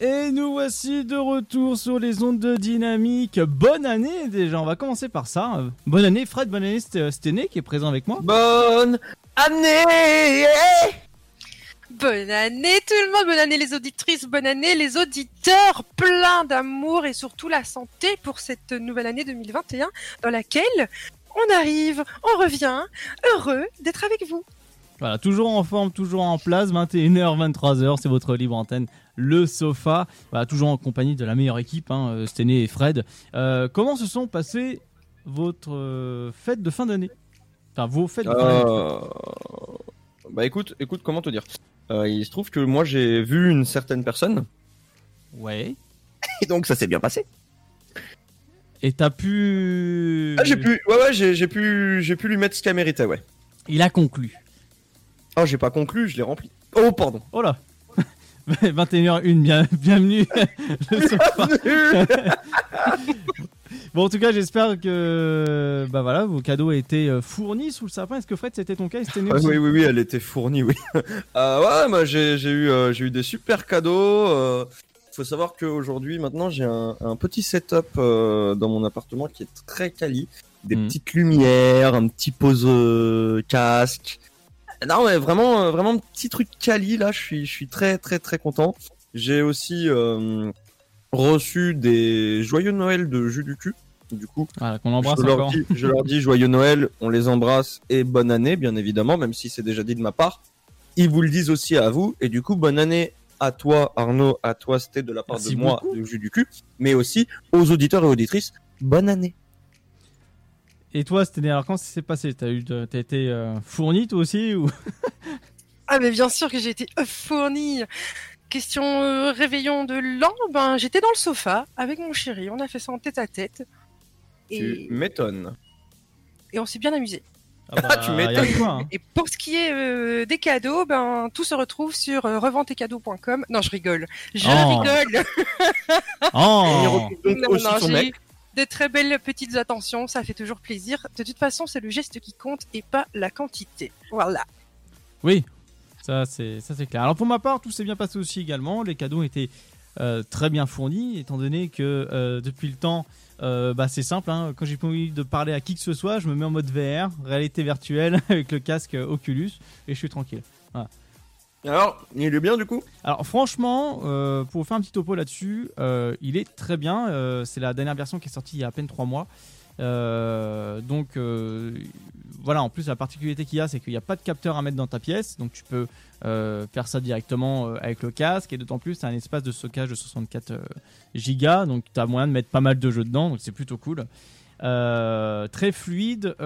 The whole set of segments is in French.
Et nous voici de retour sur les ondes de dynamique. Bonne année déjà, on va commencer par ça. Bonne année Fred, bonne année Sténé qui est présent avec moi. Bonne année Bonne année tout le monde, bonne année les auditrices, bonne année les auditeurs, plein d'amour et surtout la santé pour cette nouvelle année 2021 dans laquelle on arrive, on revient, heureux d'être avec vous. Voilà, toujours en forme, toujours en place, 21h, 23h, c'est votre libre antenne, le sofa. Voilà, toujours en compagnie de la meilleure équipe, hein, euh, Sténé et Fred. Euh, comment se sont passées votre euh, fête de fin d'année? Enfin, vos fêtes de fin d'année. Bah écoute, écoute, comment te dire? Il se trouve que moi j'ai vu une certaine personne, Ouais. et donc ça s'est bien passé. Et t'as pu. Ah, j'ai pu, ouais, ouais, j'ai j'ai pu, j'ai pu lui mettre ce qu'elle méritait, ouais. Il a conclu. Oh, j'ai pas conclu, je l'ai rempli. Oh, pardon. Oh là 21h01, bien, bienvenue. sofa. Bon, en tout cas, j'espère que bah voilà, vos cadeaux étaient euh, fournis sous le sapin. Est-ce que Fred, c'était ton cas Ah, oui, oui, oui, elle était fournie, oui. Euh, ouais, moi j'ai j'ai eu, euh, j'ai eu des super cadeaux. Euh, faut savoir qu'aujourd'hui, maintenant, j'ai un, un petit setup dans mon appartement qui est très quali. Des Mhm. petites lumières, un petit pose casque. Non, mais vraiment, euh, vraiment petit truc quali là. Je suis, je suis très, très, très content. J'ai aussi euh, reçu des joyeux Noël de jus du cul. Du coup, Voilà, qu'on embrasse je leur, encore. dis, je leur dis joyeux Noël, on les embrasse et bonne année, bien évidemment, même si c'est déjà dit de ma part. Ils vous le disent aussi à vous, et du coup, bonne année à toi, Arnaud, à toi, c'était de la part Merci de moi, beaucoup. du jus du cul, mais aussi aux auditeurs et auditrices, bonne année. Et toi, c'était alors quand ça s'est passé? T'as eu, de- t'as été euh, fourni toi aussi ou Ah mais bien sûr que j'ai été fournie. Question euh, réveillon de l'an, ben j'étais dans le sofa avec mon chéri, on a fait ça en tête à tête. Tu Et, m'étonnes. et on s'est bien amusé. Ah Tu y a m'étonnes. hein. Et pour ce qui est euh, des cadeaux, ben tout se retrouve sur euh, reventecadeaux.com. Non, je rigole. Je Oh. rigole. Oh Il retrouve donc Non, aussi non, son j'ai mec. Eu de très belles petites attentions, ça fait toujours plaisir. De toute façon, c'est le geste qui compte et pas la quantité. Voilà. Oui, ça c'est ça c'est clair. Alors pour ma part, tout s'est bien passé aussi également. Les cadeaux étaient euh, très bien fournis, étant donné que euh, depuis le temps, euh, bah, c'est simple. hein, quand j'ai pas envie de parler à qui que ce soit, je me mets en mode VR, réalité virtuelle, avec le casque Oculus, et je suis tranquille. Alors, il est bien du coup Alors franchement, euh, pour faire un petit topo là-dessus, euh, il est très bien. Euh, c'est la dernière version qui est sortie il y a à peine 3 mois. Donc voilà, en plus la particularité qu'il y a, c'est qu'il n'y a pas de capteur à mettre dans ta pièce, donc tu peux faire ça directement avec le casque, et d'autant plus tu un espace de stockage de 64 euh, gigas, donc tu as moyen de mettre pas mal de jeux dedans, donc c'est plutôt cool. Très fluide,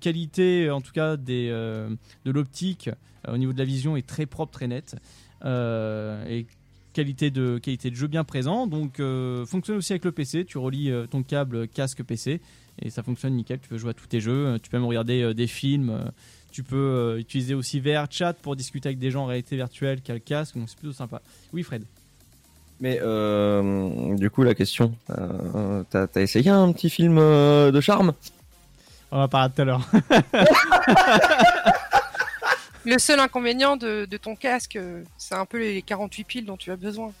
qualité en tout cas de l'optique au niveau de la vision est très propre, très nette. Euh, et qualité de, qualité de jeu bien présent. Donc euh, fonctionne aussi avec le PC. Tu relis euh, ton câble casque PC et ça fonctionne nickel. Tu peux jouer à tous tes jeux. Euh, Tu peux même regarder euh, des films. Euh, Tu peux euh, utiliser aussi VR Chat pour discuter avec des gens en réalité virtuelle qui a le casque. Donc c'est plutôt sympa. Oui, Fred. Mais euh, du coup, la question, euh, t'as t'as essayé un petit film euh, de charme? On va parler tout à l'heure. Le seul inconvénient de, de ton casque, c'est un peu les 48 piles dont tu as besoin.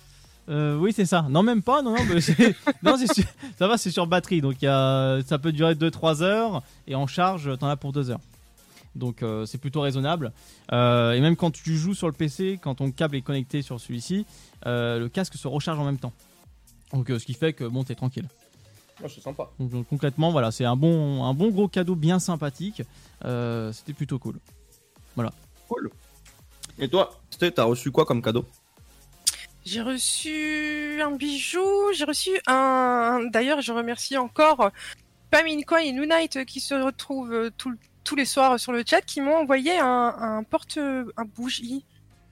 Euh, oui, c'est ça. Non, même pas. Non, non, mais c'est- non c'est sur- ça va, c'est sur batterie. Donc il y a... ça peut durer 2-3 heures et en charge, t'en as pour 2 heures. Donc euh, c'est plutôt raisonnable. Euh, et même quand tu joues sur le PC, quand ton câble est connecté sur celui-ci, euh, le casque se recharge en même temps. Donc euh, ce qui fait que bon, t'es tranquille. Moi, c'est sympa. Donc, donc, concrètement, voilà, c'est un bon, un bon gros cadeau bien sympathique. Euh, C'était plutôt cool. Et toi, Sté, t'as reçu quoi comme cadeau? J'ai reçu un bijou, j'ai reçu un. D'ailleurs, je remercie encore Pamincoin et Noonite qui se retrouvent tout tous les soirs sur le chat, qui m'ont envoyé un, un porte, un bougie,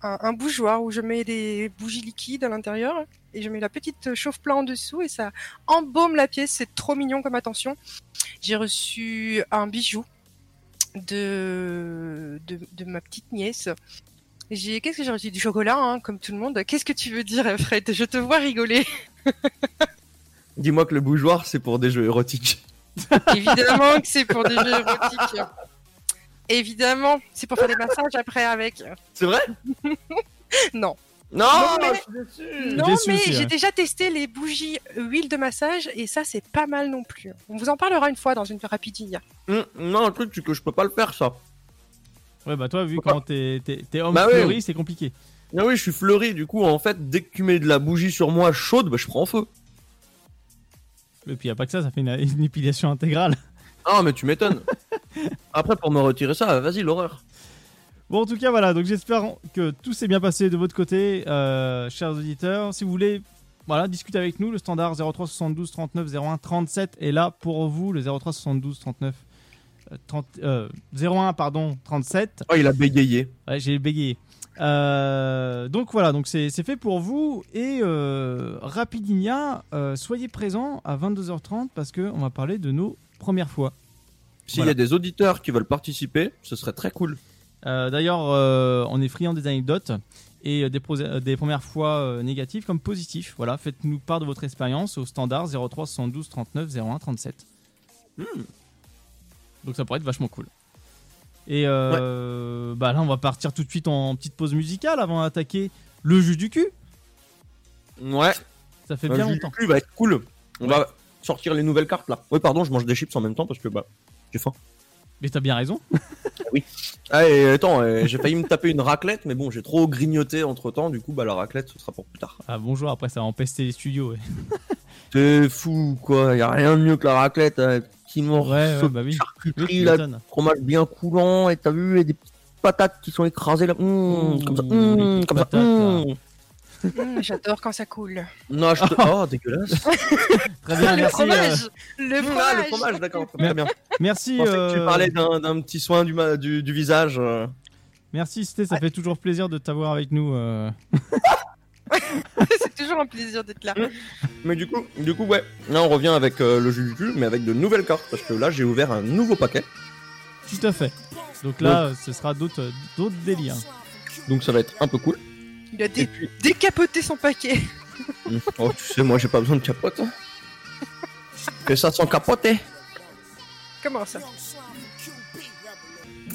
un, un bougeoir où je mets des bougies liquides à l'intérieur et je mets la petite chauffe-plat en dessous et ça embaume la pièce. C'est trop mignon comme attention. J'ai reçu un bijou de, de, de ma petite nièce. J'ai qu'est-ce que j'ai reçu? Du chocolat hein, comme tout le monde. Qu'est-ce que tu veux dire Fred Je te vois rigoler. Dis-moi que le bougeoir, c'est pour des jeux érotiques. Évidemment que c'est pour des jeux érotiques. Évidemment, c'est pour faire des massages après avec. C'est vrai? Non. Non, Non, mais- je. Non, j'ai ouais. déjà testé les bougies huile de massage et ça, c'est pas mal non plus. On vous en parlera une fois dans une rapidille. Hum, non, le truc, c'est que je peux pas le faire, ça. Ouais, bah toi, vu comment t'es t'es- t'es homme Bah fleuri, c'est compliqué. Ah oui, je suis fleuri, du coup, en fait, dès que tu mets de la bougie sur moi chaude, bah, je prends feu. Et puis y a pas que ça, ça fait une, une épilation intégrale. Ah, mais tu m'étonnes. Après, pour me retirer ça, vas-y, l'horreur. Bon, en tout cas, voilà. Donc j'espère que tout s'est bien passé de votre côté, euh, chers auditeurs. Si vous voulez, voilà, discuter avec nous, le standard 03 72 39 01 37 est là pour vous. Le 03 72 39 euh, 30, euh, 01 pardon 37. Oh, il a bégayé. Ouais, j'ai bégayé. Euh, donc voilà, donc c'est c'est fait pour vous et euh, Rapidinia, euh, soyez présents à 22h30 parce que on va parler de nos premières fois. S'il Voilà. y a des auditeurs qui veulent participer, ce serait très cool. Euh, D'ailleurs, euh, on est friand des anecdotes et euh, des, premières fois négatives comme positives. Voilà, faites-nous part de votre expérience au standard 03 72 39 01 37. Donc ça pourrait être vachement cool. Et euh, bah là, on va partir tout de suite en petite pause musicale avant d'attaquer le jus du cul. Ouais, Ça fait le bien jus du longtemps. cul va être cool. On va sortir les nouvelles cartes là. Oui, pardon, je mange des chips en même temps parce que bah, j'ai faim. Mais t'as bien raison. Ah, et attends, euh, j'ai failli me taper une raclette, mais bon, j'ai trop grignoté entre temps, du coup, bah, la raclette, ce sera pour plus tard. Ah bonjour, après ça va empester les studios. ouais. C'est fou, quoi. Y a rien de mieux que la raclette. euh, Petit morceau Ouais, bah oui. Oui, charcuterie, là, fromage bien coulant, et t'as vu, et des petites patates qui sont écrasées là. Mmh, comme ça, mmh, comme ça. patates. Mmh. Hum, J'adore quand ça coule. Non, je te... Oh, dégueulasse. Très bien, le merci. euh, fromage Le fromage, ah, le fromage, d'accord, très bien. merci. Je pensais que euh, tu parlais d'un petit soin du, ma- du, du visage. euh. Merci Sté, ça fait toujours plaisir de t'avoir avec nous. euh. C'est toujours un plaisir d'être là. Mais du coup, du coup, ouais. Là, on revient avec euh, le jeu du cul, mais avec de nouvelles cartes, parce que là, j'ai ouvert un nouveau paquet. Tout à fait. Donc là, ce sera d'autres d'autres délires. Donc ça va être un peu cool. Il a Et dé- puis, décapoté son paquet. oh, tu sais, moi, j'ai pas besoin de capote. hein. Que ça sans capoter. Comment ça?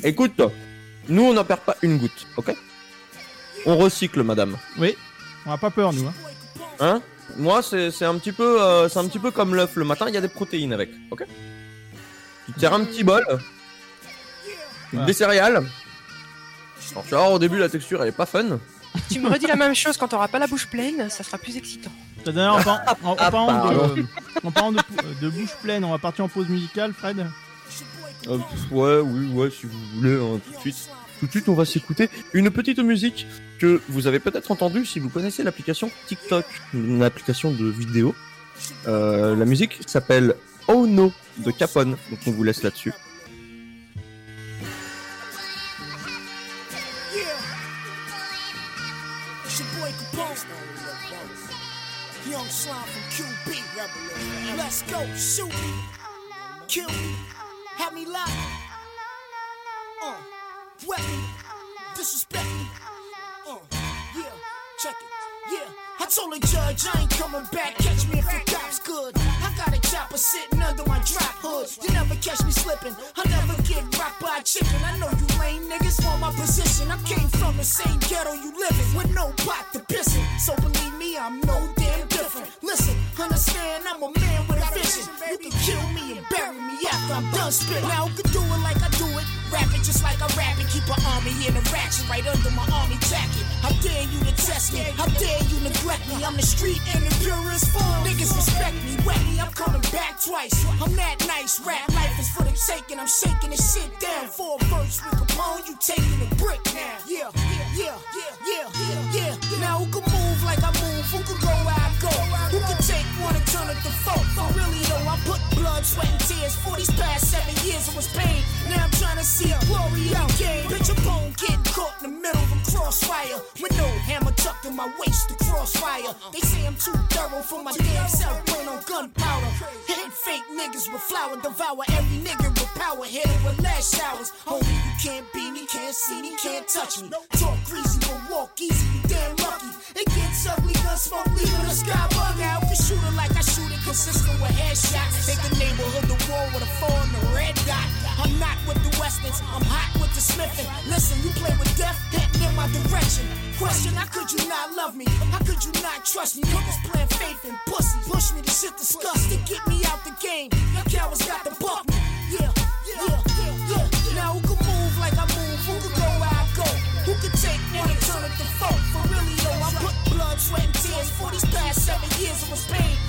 Écoute, nous, on n'en perd pas une goutte, ok? On recycle, madame. Oui, on a pas peur nous. Hein. Hein? Moi, c'est c'est un petit peu, euh, c'est un petit peu comme l'œuf le matin. Il y a des protéines avec, ok? Tu tires un petit bol, Voilà. des céréales. Alors, tu vas voir, au début, la texture, elle est pas fun. Tu me redis la même chose quand t'auras pas la bouche pleine, ça sera plus excitant. T'as D'ailleurs, en, par- en- en Ah, parlant, pardon. de, en parlant de, de bouche pleine, on va partir en pause musicale, Fred. Euh, ouais, oui, ouais, si vous voulez, hein, tout de suite. Tout de suite, on va s'écouter une petite musique que vous avez peut-être entendue si vous connaissez l'application TikTok, une application de vidéo. Euh, la musique s'appelle Oh No de Capone, donc on vous laisse là-dessus. Let's go, shoot me, kill me, have me locked, uh, wet me, disrespect me, uh, yeah, check it, yeah. I told the judge I ain't coming back, catch me if the cops could. I got a chopper sitting under my drop hood. You never catch me slipping, I never get rocked by a chicken. I know you lame niggas want my position. I came from the same ghetto you live in with no pot to piss in. So believe me, I'm no damn different. Listen, understand I'm a man with a vision. You can kill me and bury me after I'm done spit. Now who can do it like I do it? Rap it just like I rap it. Keep an army in a ratchet right under my army jacket. How dare you to test me? How dare you neglect me? I'm the street and the purest form. Niggas respect me, wet me. I'm coming back twice. I'm that nice. Rap life is for the taking. I'm shaking this shit down. For a verse with Capone, you taking a brick now. Yeah, yeah, yeah, yeah, yeah, yeah. Now who can move like I move? Who can go where I go? Who can and turn it to four? For really though, I put blood, sweat, and tears. For these past seven years, it was pain. Now I'm trying to see a glory in the game. A bone getting caught in the middle of a crossfire. With no hammer tucked in my waist to crossfire. They say I'm too thorough for my damn self. Burn on gunpowder. Hitting fake niggas with flour. Devour every nigga with power, hit it with lead showers. Homie, you can't beat me, can't see me, can't touch me. Talk greasy, but walk easy, you damn lucky. It gets ugly, gun smoke, leaving the sky bug out. Can shoot it like I shoot it, consistent with headshots. Take the neighborhood to war with a four and a red dot. I'm not with the westerns, I'm hot with the smithing. Listen, you play with death, heading in my direction. Question, how could you not love me? How could you not trust me? Niggas playing faith and pussy. Push me to shit disgust to get me out the game. Y'all cowards got the buck me. Yeah, yeah, yeah, yeah. Now who can move like I move? Who can go where I go? Who can take one and turn it to four? For really though, I put blood, sweat, and tears for these past seven years. It was pain.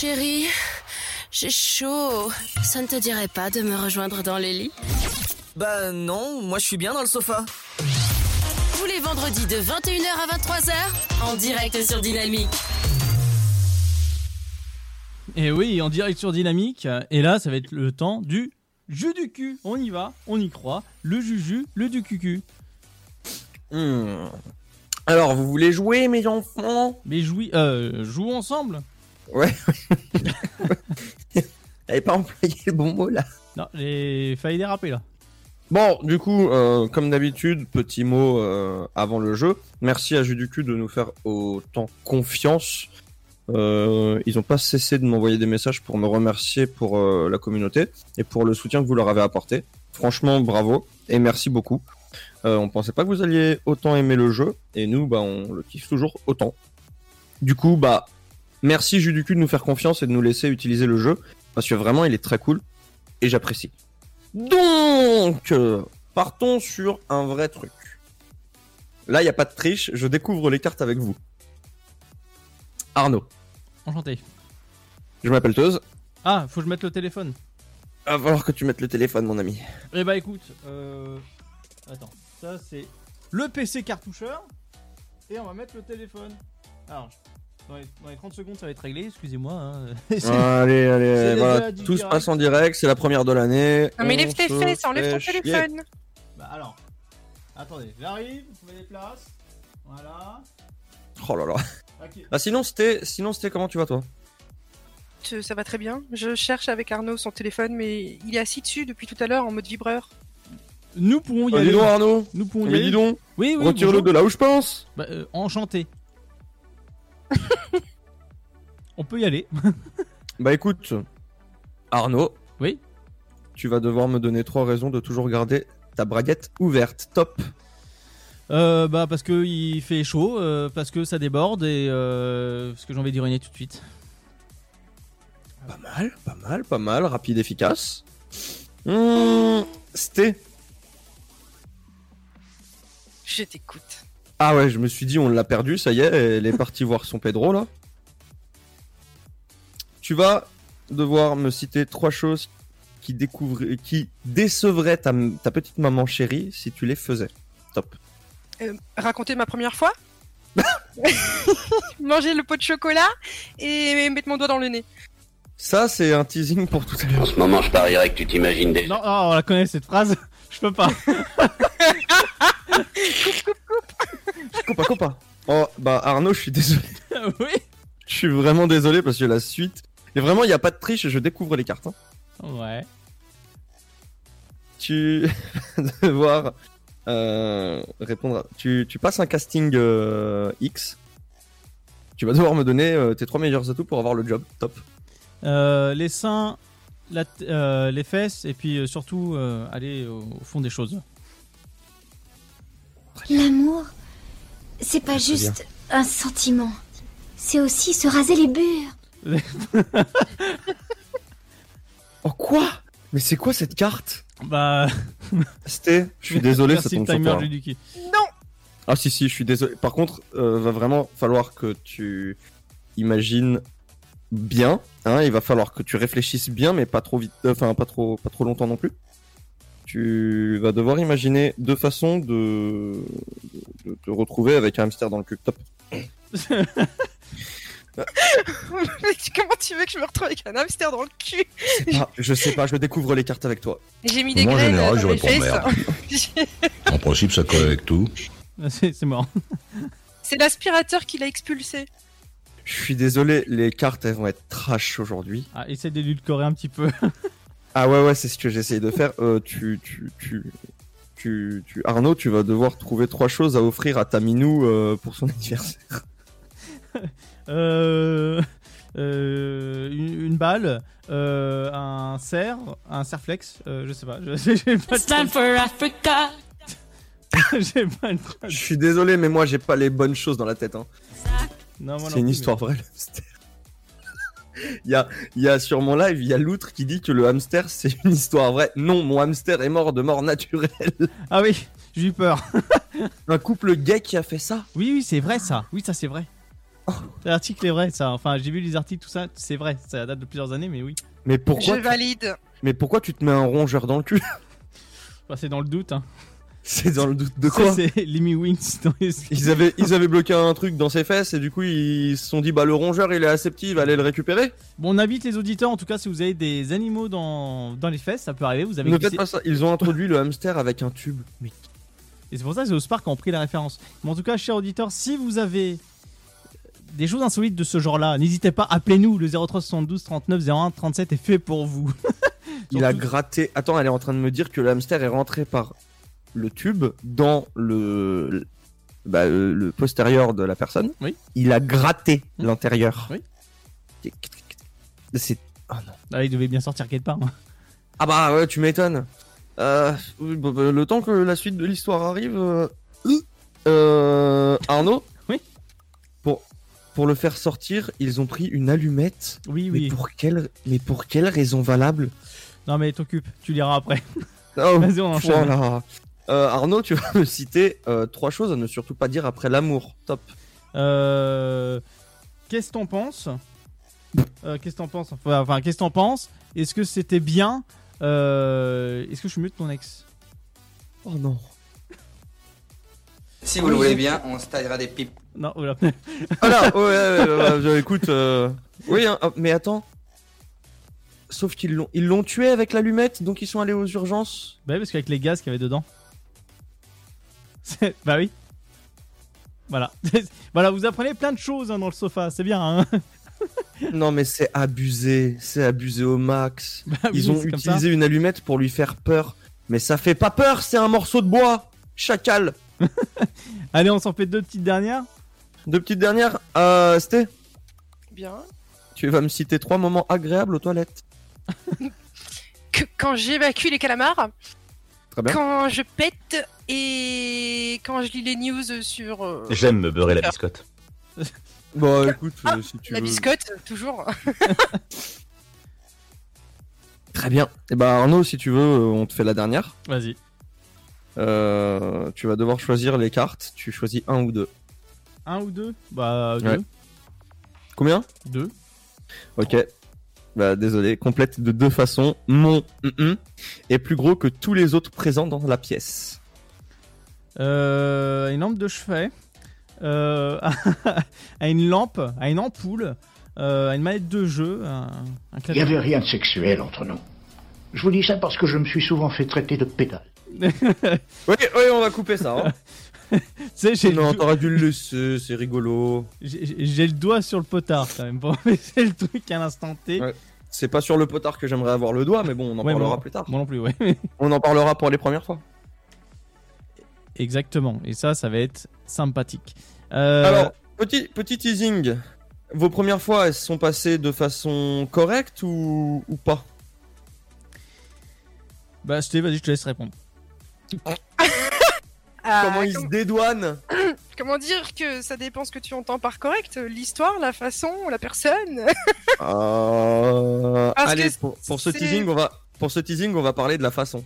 Chérie, j'ai chaud. Ça ne te dirait pas de me rejoindre dans les lits? Bah non, moi je suis bien dans le sofa. Tous les vendredis de 21h à 23h, en direct sur Dynamique. Et oui, en direct sur Dynamique. Et là, ça va être le temps du jus du cul. On y va, on y croit. Le juju, le du cucu. Hmm. Alors, vous voulez jouer, mes enfants? Mais jouis, euh, jouons ensemble. Ouais. T'avais pas employé le bon mot là. Non, j'ai failli déraper là. Bon, du coup, euh, comme d'habitude, petit mot euh, avant le jeu. Merci à Jus du cul de nous faire autant confiance. Euh, ils ont pas cessé de m'envoyer des messages pour me remercier pour euh, la communauté et pour le soutien que vous leur avez apporté. Franchement, bravo et merci beaucoup. Euh, on pensait pas que vous alliez autant aimer le jeu et nous, bah, on le kiffe toujours autant. Du coup, bah, merci Jus du cul de nous faire confiance et de nous laisser utiliser le jeu parce que vraiment, il est très cool et j'apprécie. Donc, euh, partons sur un vrai truc. Là, il n'y a pas de triche, je découvre les cartes avec vous. Arnaud, Enchanté. je m'appelle Teuse. Ah, faut que je mette le téléphone. Va falloir que tu mettes le téléphone, mon ami. Eh bah écoute, euh... attends, ça c'est le PC cartoucheur et on va mettre le téléphone. Alors, dans les, dans les 30 secondes ça va être réglé, excusez-moi. hein. C'est- Allez, allez, les voilà, du tout se direct. passe en direct, c'est la première de l'année. Non mais On lève tes se fesses, enlève ton fait chier. téléphone. Bah alors, attendez, j'arrive, je mets des places. Voilà. Oh là là. Ok. Ah, sinon, c'était, sinon, c'était comment tu vas, toi? Ça va très bien. Je cherche avec Arnaud son téléphone, mais il est assis dessus depuis tout à l'heure en mode vibreur. Nous pourrons y Bah, aller. dis donc, Arnaud. Nous pourrons y Mais aller. dis donc, Oui, oui. retire-le bonjour. de là où je pense. Bah, euh, enchanté. On peut y aller. Bah écoute, Arnaud. Oui. Tu vas devoir me donner trois raisons de toujours garder ta braguette ouverte. Top. Euh, bah parce que il fait chaud, euh, parce que ça déborde et euh, parce que j'ai envie d'uriner tout de suite. Pas mal, pas mal, pas mal. Rapide, efficace. Mmh, C'était. Je t'écoute. Ah ouais, je me suis dit, on l'a perdu, ça y est, elle est partie voir son Pedro là. Tu vas devoir me citer trois choses qui, découvraient, qui décevraient ta, ta petite maman chérie si tu les faisais. Top. Euh, raconter ma première fois Manger le pot de chocolat et mettre mon doigt dans le nez. Ça, c'est un teasing pour tout à l'heure. En ce moment, je parierais que tu t'imagines déjà. Non, on la connaît cette phrase. Je peux pas. Copa, copa. Oh, bah Arnaud, je suis désolé. oui. Je suis vraiment désolé parce que la suite. Et vraiment, il n'y a pas de triche, je découvre les cartes. hein. Ouais. Tu vas devoir euh, répondre. à- Tu, tu passes un casting euh, X. Tu vas devoir me donner euh, tes trois meilleurs atouts pour avoir le job. Top. Euh, les seins, la t- euh, les fesses et puis euh, surtout euh, aller au, au fond des choses. L'amour, c'est pas juste un sentiment. C'est aussi se raser les bures. Oh quoi? Mais c'est quoi cette carte? Bah. C'était. Je suis désolé, ça tombe le sur timer toi. Non Ah si si, je suis désolé. Par contre, euh, va vraiment falloir que tu imagine bien. Hein, il va falloir que tu réfléchisses bien, mais pas trop vite, euh, enfin pas trop, pas trop longtemps non plus. Tu vas devoir imaginer deux façons de, de te retrouver avec un hamster dans le cul. Top. Mais Comment tu veux que je me retrouve avec un hamster dans le cul Ah, je sais pas, je découvre les cartes avec toi. J'ai mis des Moi, en général, je réponds merde. En principe, ça colle avec tout. C'est c'est mort. C'est l'aspirateur qui l'a expulsé. Je suis désolé, les cartes elles vont être trash aujourd'hui. Ah, essaie d'édulcorer un petit peu. Ah ouais ouais, c'est ce que j'essaye de faire. Euh, tu, tu, tu, tu, tu, Arnaud, tu vas devoir trouver trois choses à offrir à ta minou euh, pour son anniversaire. Euh, euh, une, une balle, euh, un cerf, un serflex, euh, je sais pas. je- J'ai pas It's time for Africa. le- J'ai pas le Je suis désolé, mais moi j'ai pas les bonnes choses dans la tête. Hein. Non, moi non C'est une plus, histoire vraie, le hamster. Il y a, il y a sur mon live, il y a l'outre qui dit que le hamster c'est une histoire vraie. Non, mon hamster est mort de mort naturelle. Ah oui, j'ai eu peur. Un couple gay qui a fait ça? Oui, oui, c'est vrai ça. Oui, ça c'est vrai. L'article est vrai, ça. Enfin, j'ai vu les articles, tout ça, c'est vrai. Ça date de plusieurs années, mais oui. Mais Je pourquoi, tu- valide. mais pourquoi tu te mets un rongeur dans le cul? Bah, c'est dans le doute. Hein. C'est dans le doute de quoi C'est Lemmy Wings dans les. Ils avaient, ils avaient bloqué un truc dans ses fesses et du coup ils se sont dit bah le rongeur il est va aller le récupérer. Bon, on invite les auditeurs, en tout cas, si vous avez des animaux dans, dans les fesses, ça peut arriver. Vous avez Ne glissé- faites pas ça. Ils ont introduit le hamster avec un tube. Mais Et c'est pour ça que c'est au Spark qui ont pris la référence. Mais en tout cas, chers auditeurs, si vous avez des choses insolites de ce genre-là, n'hésitez pas, appelez-nous. Le 0372 39 01 37 est fait pour vous. il a gratté. Attends, elle est en train de me dire que le hamster est rentré par le tube dans le bah, le, le postérieur de la personne. Oui. Il a gratté Hmm. l'intérieur. Oui. C'est oh non. Ah, il devait bien sortir quelque part. hein. Ah bah ouais, tu m'étonnes. Euh, bah, bah, le temps que la suite de l'histoire arrive, euh, euh, Arnaud. Oui. Pour pour le faire sortir, ils ont pris une allumette. Oui, Mais oui. pour quelle mais pour quelle raison valable? Non, mais t'occupe, tu liras après. Oh, Vas-y, on enchaîne. voilà. Euh, Arnaud, tu vas me citer euh, trois choses à ne surtout pas dire après l'amour. Top. Euh, Qu'est-ce que t'en penses? Euh, Qu'est-ce que t'en penses? Enfin, enfin, qu'est-ce que t'en penses? Est-ce que c'était bien? Euh, Est-ce que je suis mieux que ton ex? Oh non. Si vous le voulez bien, on se taillera des pipes. Non, voilà. Voilà. ouais, ouais, ouais, ouais, écoute. euh, Oui, hein, ah, mais attends. Sauf qu'ils l'ont, ils l'ont tué avec l'allumette, donc ils sont allés aux urgences. Bah oui, parce qu'avec les gaz qu'il y avait dedans. Bah oui. Voilà. voilà, vous apprenez plein de choses hein, dans le sofa, c'est bien. Hein Non, mais c'est abusé, c'est abusé au max. Bah oui, Ils ont utilisé une allumette pour lui faire peur. Mais ça fait pas peur, c'est un morceau de bois. Chacal. Allez, on s'en fait deux petites dernières. Deux petites dernières. Euh, Sté, Bien. tu vas me citer trois moments agréables aux toilettes. Que- quand j'évacue les calamars, Très bien. quand je pète et quand je lis les news sur euh, J'aime me beurrer la biscotte. Bon, écoute, euh, si tu la veux. biscotte, toujours. Très bien. Et bah Arnaud, si tu veux, euh, on te fait la dernière. Vas-y. Euh, tu vas devoir choisir les cartes. Tu choisis un ou deux. Un ou deux? Bah, deux. Ouais. Combien? Deux. Ok. Bah désolé, complète de deux façons. Mon mm-mm est plus gros que tous les autres présents dans la pièce. Euh, une lampe de chevet. Euh, à une lampe, à une ampoule, euh, à une manette de jeu, un, un Il n'y avait rien de sexuel entre nous. Je vous dis ça parce que je me suis souvent fait traiter de pédale. Oui, oui, on va couper ça. Hein. Tu sais, j'ai non, le, t'aurais dû le laisser, c'est rigolo. j'ai- le doigt sur le potard quand même pour laisser le truc à l'instant T. Ouais. C'est pas sur le potard que j'aimerais avoir le doigt, mais bon, on en Ouais, parlera plus tard. Moi non plus, ouais. On en parlera pour les premières fois. Exactement. Et ça, ça va être sympathique. Euh, Alors, petit, petit teasing. Vos premières fois, elles se sont passées de façon correcte ou, ou pas? Bah, Sté, vas-y, je te laisse répondre. Ah, Comment ils se dédouanent? Comment dire que ça dépend ce que tu entends par correct? L'histoire, la façon, la personne Euh, Parce Allez, que pour, pour ce teasing, on va pour ce teasing, on va parler de la façon.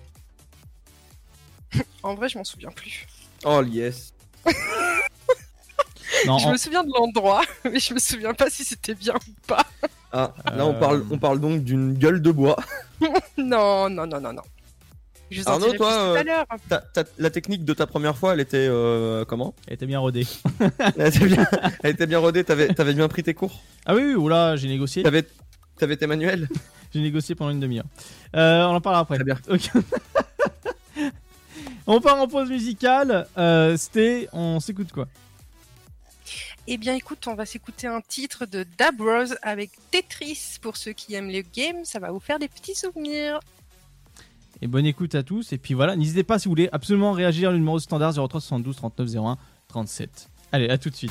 En vrai, je m'en souviens plus. Oh yes. Non, je en- me souviens de l'endroit, mais je me souviens pas si c'était bien ou pas. Ah, là on Euh. parle, on parle donc d'une gueule de bois. Non, non, non, non, non. Je vous Arnaud, toi, plus tout euh, à l'heure. Ta- ta- la technique de ta première fois, elle était euh, comment? Elle était bien rodée. elle était, bien, elle était bien rodée, t'avais avais bien pris tes cours? Ah oui, oui, oula, j'ai négocié. T'avais avais tes manuels? J'ai négocié pendant une demi-heure. Euh, on en parlera après. Très bien. Ok. On part en pause musicale. Euh, C'était, on s'écoute quoi Eh bien, écoute, on va s'écouter un titre de Dab Rose avec Tetris. Pour ceux qui aiment les games, ça va vous faire des petits souvenirs. Et bonne écoute à tous. Et puis voilà, n'hésitez pas si vous voulez absolument réagir au numéro standard 03 72 39 01 37. Allez, à tout de suite.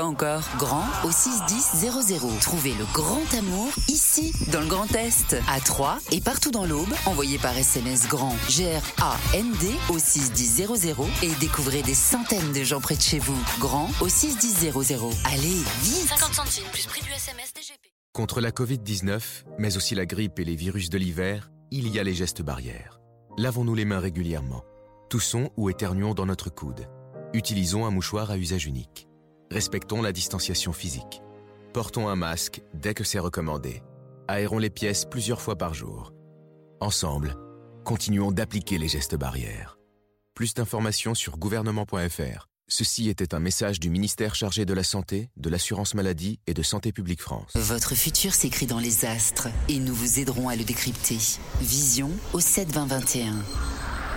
Quoi encore? Grand au 61000. Trouvez le grand amour ici, dans le Grand Est, à Troyes et partout dans l'Aube. Envoyez par SMS grand G-R-A-N-D au 61000 et découvrez des centaines de gens près de chez vous. Grand au 61000. Allez, vite 50 centimes plus prix du SMS DGP. Contre la Covid-19, mais aussi la grippe et les virus de l'hiver, il y a les gestes barrières. Lavons-nous les mains régulièrement. Toussons ou éternuons dans notre coude. Utilisons un mouchoir à usage unique. Respectons la distanciation physique. Portons un masque dès que c'est recommandé. Aérons les pièces plusieurs fois par jour. Ensemble, continuons d'appliquer les gestes barrières. Plus d'informations sur gouvernement.fr. Ceci était un message du ministère chargé de la Santé, de l'Assurance Maladie et de Santé Publique France. Votre futur s'écrit dans les astres et nous vous aiderons à le décrypter. Vision au 72021.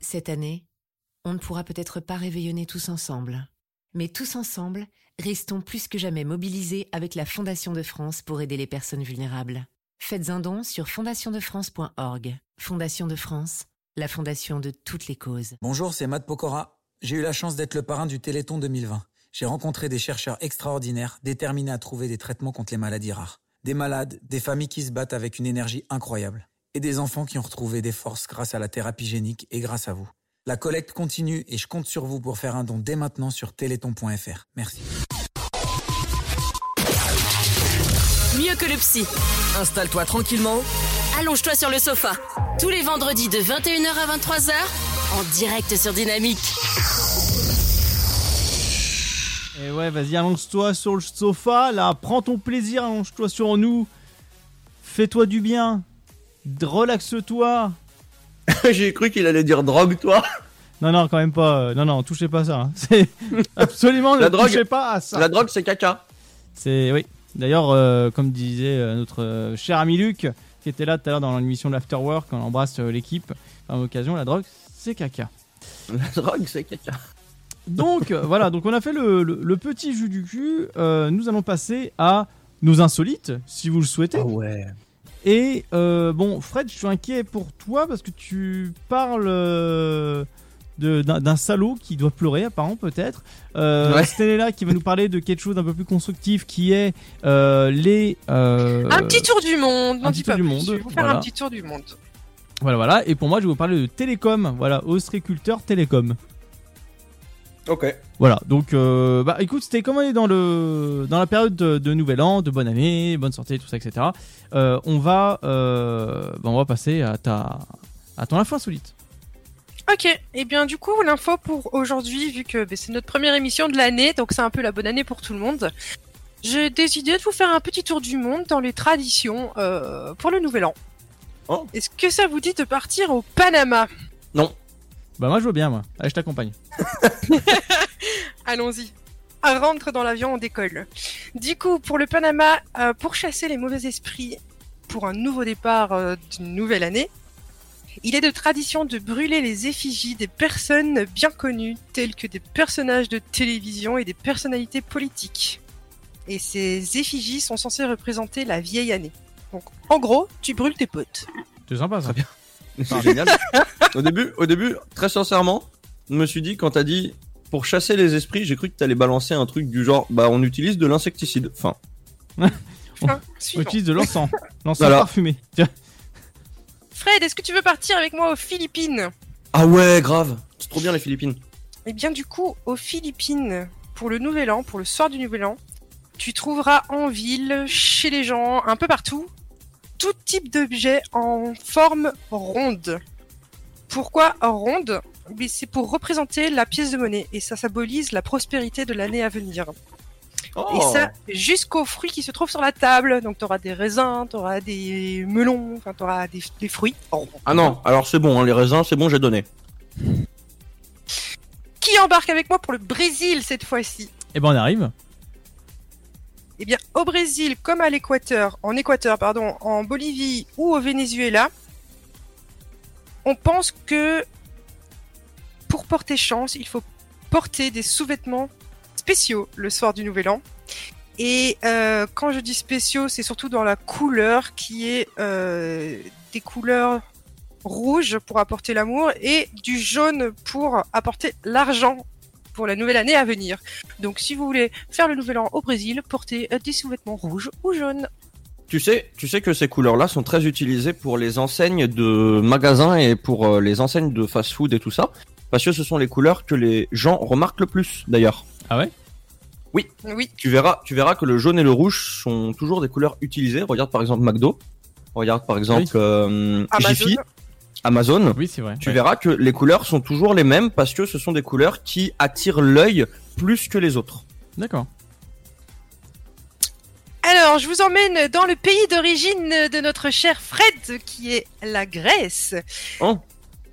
Cette année, on ne pourra peut-être pas réveillonner tous ensemble. Mais tous ensemble, restons plus que jamais mobilisés avec la Fondation de France pour aider les personnes vulnérables. Faites un don sur fondationdefrance.org. Fondation de France, la fondation de toutes les causes. Bonjour, c'est Matt Pokora. J'ai eu la chance d'être le parrain du Téléthon 2020. J'ai rencontré des chercheurs extraordinaires, déterminés à trouver des traitements contre les maladies rares. Des malades, des familles qui se battent avec une énergie incroyable. Et des enfants qui ont retrouvé des forces grâce à la thérapie génique et grâce à vous. La collecte continue et je compte sur vous pour faire un don dès maintenant sur téléthon.fr. Merci. Mieux que le psy. Installe-toi tranquillement. Allonge-toi sur le sofa. Tous les vendredis de 21h à 23h, en direct sur Dynamique. Et ouais, vas-y, allonge-toi sur le sofa, là, prends ton plaisir, allonge-toi sur nous. Fais-toi du bien. Relaxe-toi. J'ai cru qu'il allait dire drogue-toi. Non, non, quand même pas. euh, Non, non, touchez pas ça. hein. C'est absolument La ne drogue- touchez pas à ça. La drogue, c'est caca. C'est oui. D'ailleurs, euh, comme disait euh, notre euh, cher ami Luc, qui était là tout à l'heure dans l'émission de l'Afterwork, on embrasse euh, l'équipe. Par occasion, la drogue, c'est caca. La drogue, c'est caca. Donc euh, voilà, donc on a fait le, le- le petit jus du cul. Euh, nous allons passer à nos insolites, si vous le souhaitez. ouais. Et euh, bon, Fred, je suis inquiet pour toi parce que tu parles euh, de- d'un salaud qui doit pleurer, apparemment peut-être. Euh, Ouais. Stella qui va nous parler de quelque chose d'un peu plus constructif qui est euh, les. euh, Un petit tour du monde. un n'en petit dis tour pas du plus. monde, Je vais vous faire voilà. un petit tour du monde. Voilà, voilà. Et pour moi, je vais vous parler de télécom. Voilà, ostréiculteur télécom. Ok. Voilà, donc euh, bah écoute, c'était comme on est dans le dans la période de, de Nouvel An, de bonne année, bonne santé, tout ça, etc. Euh, on va euh, bah, on va passer à ta à ton info insolite. Ok, et bien du coup l'info pour aujourd'hui, vu que ben, c'est notre première émission de l'année, donc c'est un peu la bonne année pour tout le monde. J'ai décidé de vous faire un petit tour du monde dans les traditions euh, pour le Nouvel An. Oh. Est-ce que ça vous dit de partir au Panama? Non. Bah moi je veux bien moi. Allez, je t'accompagne. Allons-y. À rentre dans l'avion, on décolle. Du coup, pour le Panama, euh, pour chasser les mauvais esprits pour un nouveau départ euh, d'une nouvelle année, il est de tradition de brûler les effigies des personnes bien connues, telles que des personnages de télévision et des personnalités politiques. Et ces effigies sont censées représenter la vieille année. Donc, en gros, tu brûles tes potes. C'est sympa ça. C'est génial. au début, au début, très sincèrement, je me suis dit quand t'as dit pour chasser les esprits, j'ai cru que t'allais balancer un truc du genre bah on utilise de l'insecticide. Enfin. On utilise de l'encens, l'encens Voilà. parfumé. Tiens. Fred, est-ce que tu veux partir avec moi aux Philippines? Ah ouais, grave. C'est trop bien les Philippines. Eh bien, du coup, aux Philippines, pour le Nouvel An, pour le soir du Nouvel An, tu trouveras en ville, chez les gens, un peu partout, tout type d'objets en forme ronde. Pourquoi ronde? C'est pour représenter la pièce de monnaie et ça symbolise la prospérité de l'année à venir. Oh. Et ça, jusqu'aux fruits qui se trouvent sur la table. Donc, tu auras des raisins, tu auras des melons, enfin, tu auras des, des fruits. Oh. Ah non, alors c'est bon, hein, les raisins, c'est bon, j'ai donné. Qui embarque avec moi pour le Brésil cette fois-ci? Et ben on arrive. Eh bien, au Brésil, comme à l'Équateur, en Équateur, pardon, en Bolivie ou au Venezuela, on pense que pour porter chance, il faut porter des sous-vêtements spéciaux le soir du Nouvel An. Et euh, quand je dis spéciaux, c'est surtout dans la couleur qui est euh, des couleurs rouges pour apporter l'amour et du jaune pour apporter l'argent pour la nouvelle année à venir. Donc si vous voulez faire le nouvel an au Brésil, portez euh, des sous-vêtements rouges ou jaunes. Tu sais, tu sais que ces couleurs-là sont très utilisées pour les enseignes de magasins et pour euh, les enseignes de fast-food et tout ça, parce que ce sont les couleurs que les gens remarquent le plus, d'ailleurs. Ah ouais? Oui. Oui. Tu verras, tu verras que le jaune et le rouge sont toujours des couleurs utilisées. Regarde par exemple McDo. Regarde par exemple euh, Amazon. Jiffy. Amazon. Oui, c'est vrai. Tu Ouais. verras que les couleurs sont toujours les mêmes parce que ce sont des couleurs qui attirent l'œil plus que les autres. D'accord. Alors, je vous emmène dans le pays d'origine de notre cher Fred, qui est la Grèce. Oh.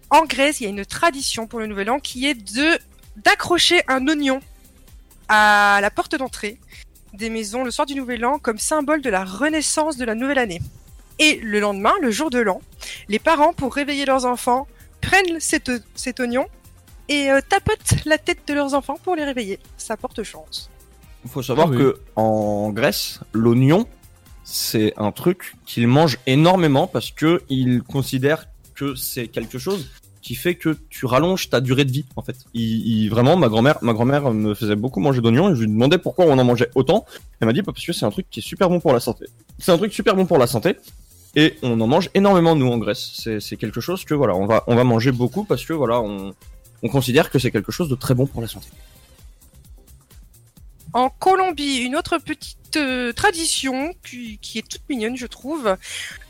En Grèce, il y a une tradition pour le Nouvel An qui est de d'accrocher un oignon à la porte d'entrée des maisons le soir du Nouvel An comme symbole de la renaissance de la nouvelle année. Et le lendemain, le jour de l'an, les parents, pour réveiller leurs enfants, prennent cet, cet oignon et euh, tapotent la tête de leurs enfants pour les réveiller. Ça porte chance. Il faut savoir Ah oui. que en Grèce, l'oignon, c'est un truc qu'ils mangent énormément parce que ils considèrent que c'est quelque chose qui fait que tu rallonges ta durée de vie en fait. Il, il- vraiment ma grand-mère ma grand-mère me faisait beaucoup manger d'oignons et je lui demandais pourquoi on en mangeait autant. Elle m'a dit parce que c'est un truc qui est super bon pour la santé. C'est un truc super bon pour la santé et on en mange énormément nous en Grèce. C'est quelque chose que voilà, on va manger beaucoup parce que voilà, on on considère que c'est quelque chose de très bon pour la santé. En Colombie, une autre petite euh, tradition qui, qui est toute mignonne, je trouve.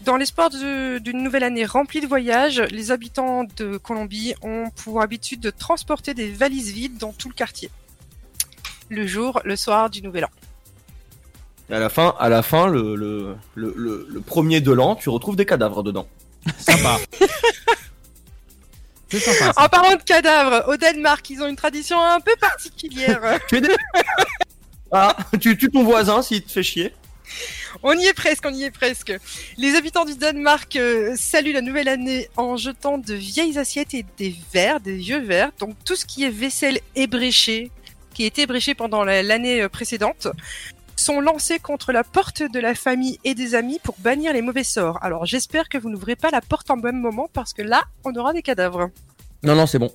Dans l'espoir d'une nouvelle année remplie de voyages, les habitants de Colombie ont pour habitude de transporter des valises vides dans tout le quartier. Le jour, le soir du Nouvel An. Et à la fin, à la fin, le, le, le, le, le premier de l'an, tu retrouves des cadavres dedans. Sympa. c'est sympa. En parlant de cadavres, au Danemark, ils ont une tradition un peu particulière. Tu es des... Ah, tu tues ton voisin s'il te fait chier. On y est presque, on y est presque. Les habitants du Danemark euh, saluent la nouvelle année en jetant de vieilles assiettes et des verres, des vieux verres. Donc tout ce qui est vaisselle ébréchée, qui a été ébréché pendant la- l'année euh, précédente, sont lancés contre la porte de la famille et des amis pour bannir les mauvais sorts. Alors j'espère que vous n'ouvrez pas la porte en même moment parce que là, on aura des cadavres. Non, non, c'est bon.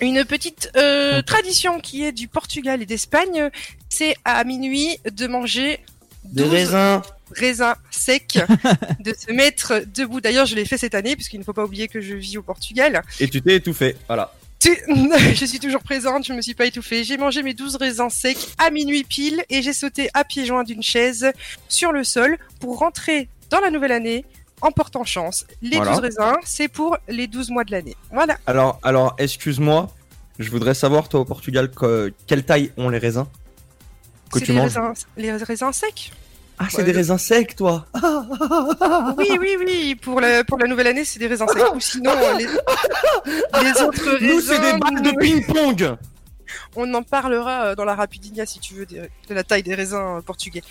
Une petite euh, tradition qui est du Portugal et d'Espagne, c'est à minuit de manger Des 12 raisins. raisins secs, de se mettre debout. D'ailleurs, je l'ai fait cette année, puisqu'il ne faut pas oublier que je vis au Portugal. Et tu t'es étouffé. Voilà. Je suis toujours présente, je me suis pas étouffée. J'ai mangé mes 12 raisins secs à minuit pile et j'ai sauté à pieds joints d'une chaise sur le sol pour rentrer dans la nouvelle année en portant chance. Les Voilà. 12 raisins, c'est pour les 12 mois de l'année. Voilà. Alors, alors, excuse-moi. Je voudrais savoir, toi, au Portugal, que- quelle taille ont les raisins que tu les manges? raisins, les raisins secs. Ah, c'est Ouais, des raisins secs, toi. Oui, oui, oui. Pour la, pour la nouvelle année, c'est des raisins secs. Ou sinon, euh, les, les autres raisins. Nous, c'est des balles de ping-pong. On en parlera euh, dans la Rapidinia si tu veux de la taille des raisins euh, portugais.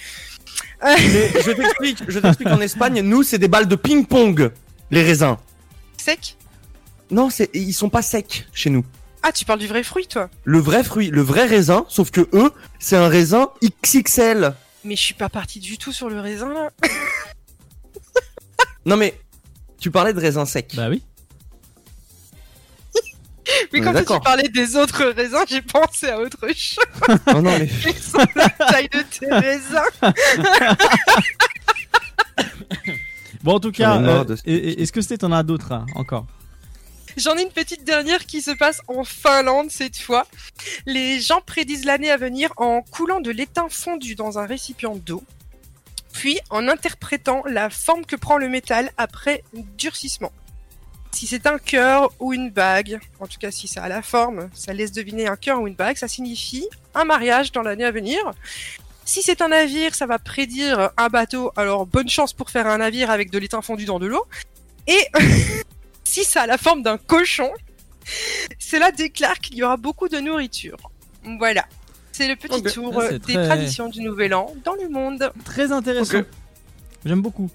Mais je t'explique, je t'explique en Espagne, nous, c'est des balles de ping-pong, les raisins. Sec Non, c'est, ils sont pas secs chez nous. Ah, tu parles du vrai fruit, toi Le vrai fruit, le vrai raisin, sauf que eux, c'est un raisin XXL. Mais je suis pas partie du tout sur le raisin là. Non mais, tu parlais de raisin sec. Bah oui. Mais quand tu parlais des autres raisins, j'ai pensé à autre chose. Non, non, mais Ils sont la taille de tes raisins. Bon, en tout cas, euh, est-ce que c'était t'en as d'autres hein, encore? J'en ai une petite dernière qui se passe en Finlande cette fois. Les gens prédisent l'année à venir en coulant de l'étain fondu dans un récipient d'eau, puis en interprétant la forme que prend le métal après durcissement. Si c'est un cœur ou une bague, en tout cas si ça a la forme, ça laisse deviner un cœur ou une bague, ça signifie un mariage dans l'année à venir. Si c'est un navire, ça va prédire un bateau, alors bonne chance pour faire un navire avec de l'étain fondu dans de l'eau. Et si ça a la forme d'un cochon, cela déclare qu'il y aura beaucoup de nourriture. Voilà. C'est le petit tour Ah, euh, des très- traditions du Nouvel An dans le monde. Très intéressant. J'aime beaucoup.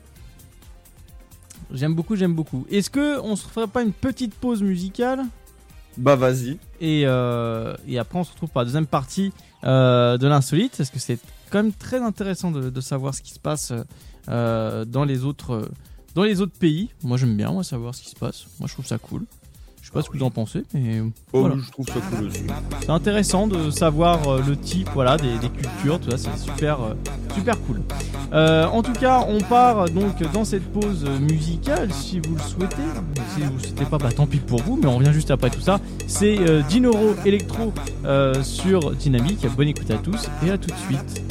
J'aime beaucoup, j'aime beaucoup. Est-ce que on se ferait pas une petite pause musicale? Bah vas-y. Et, euh, et après, on se retrouve pour la deuxième partie euh, de l'insolite, parce que c'est quand même très intéressant de, de savoir ce qui se passe euh, dans les autres dans les autres pays. Moi, j'aime bien moi savoir ce qui se passe. Moi, je trouve ça cool. Je sais pas ce que vous en pensez, mais Oh, voilà. je trouve ça cool aussi. c'est intéressant de savoir euh, le type, voilà, des, des cultures, tout ça, c'est super, euh, super cool. Euh, en tout cas, on part donc dans cette pause musicale, si vous le souhaitez. Si vous le souhaitez pas, bah tant pis pour vous, mais on revient juste après tout ça. C'est euh, Dinoro Electro euh, sur Dynamique. Bonne écoute à tous et à tout de suite.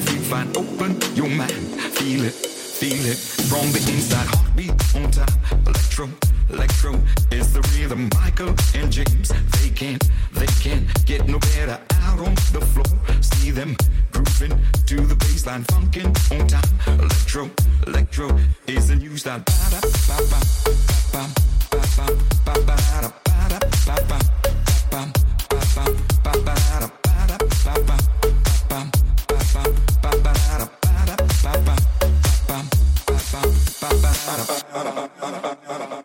Feel fine. Open your mind, feel it, feel it from the inside. Heartbeat on time. Electro, Electro is the rhythm. Michael and James, they can't, they can't get no better. Out on the floor, see them grooving to the baseline, funkin' on time. Electro, electro is the new style. Ba da ba ba ba ba ba ba ba da ba da ba ba ba ba ba ba ba da ba da ba ba ba ba ba ba ba da ba da ba ba ba ba ba ba ba ba ba ba ba ba ba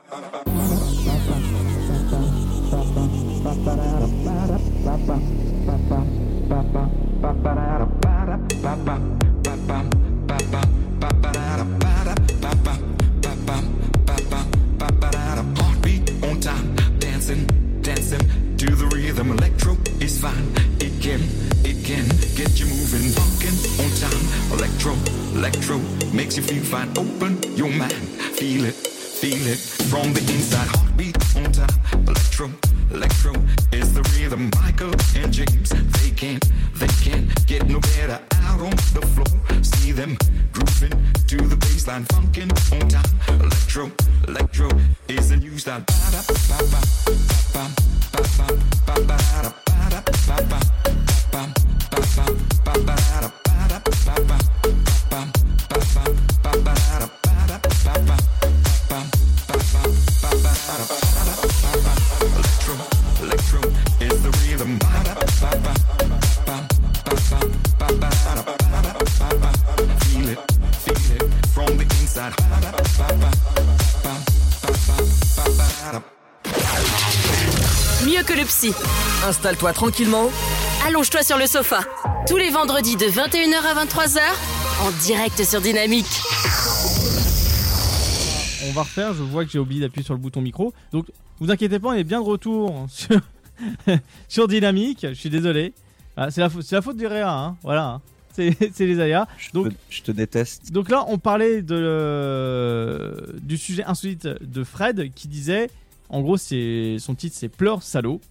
feel it, feel it from the inside. Heartbeat on time. Electro, Electro is the rhythm. Michael and James, they can't, they can't get no better. Out on the floor, see them grooving to the baseline, funkin' on time. Electro, electro is the new style. Ba da ba ba ba ba ba ba ba ba ba ba ba ba ba ba ba ba ba ba. Installe-toi tranquillement. Allonge-toi sur le sofa. Tous les vendredis de 21h à 23h, en direct sur Dynamique. On va refaire, je vois que j'ai oublié d'appuyer sur le bouton micro. Donc, vous inquiétez pas, on est bien de retour sur, sur Dynamique. Je suis désolé. Ah, c'est la, faute- c'est la faute du Réa, hein. voilà. hein. C'est les aléas. Donc, Je te déteste. donc là, on parlait de, le- du sujet insolite de Fred qui disait, en gros, c'est son titre, c'est Pleure salaud.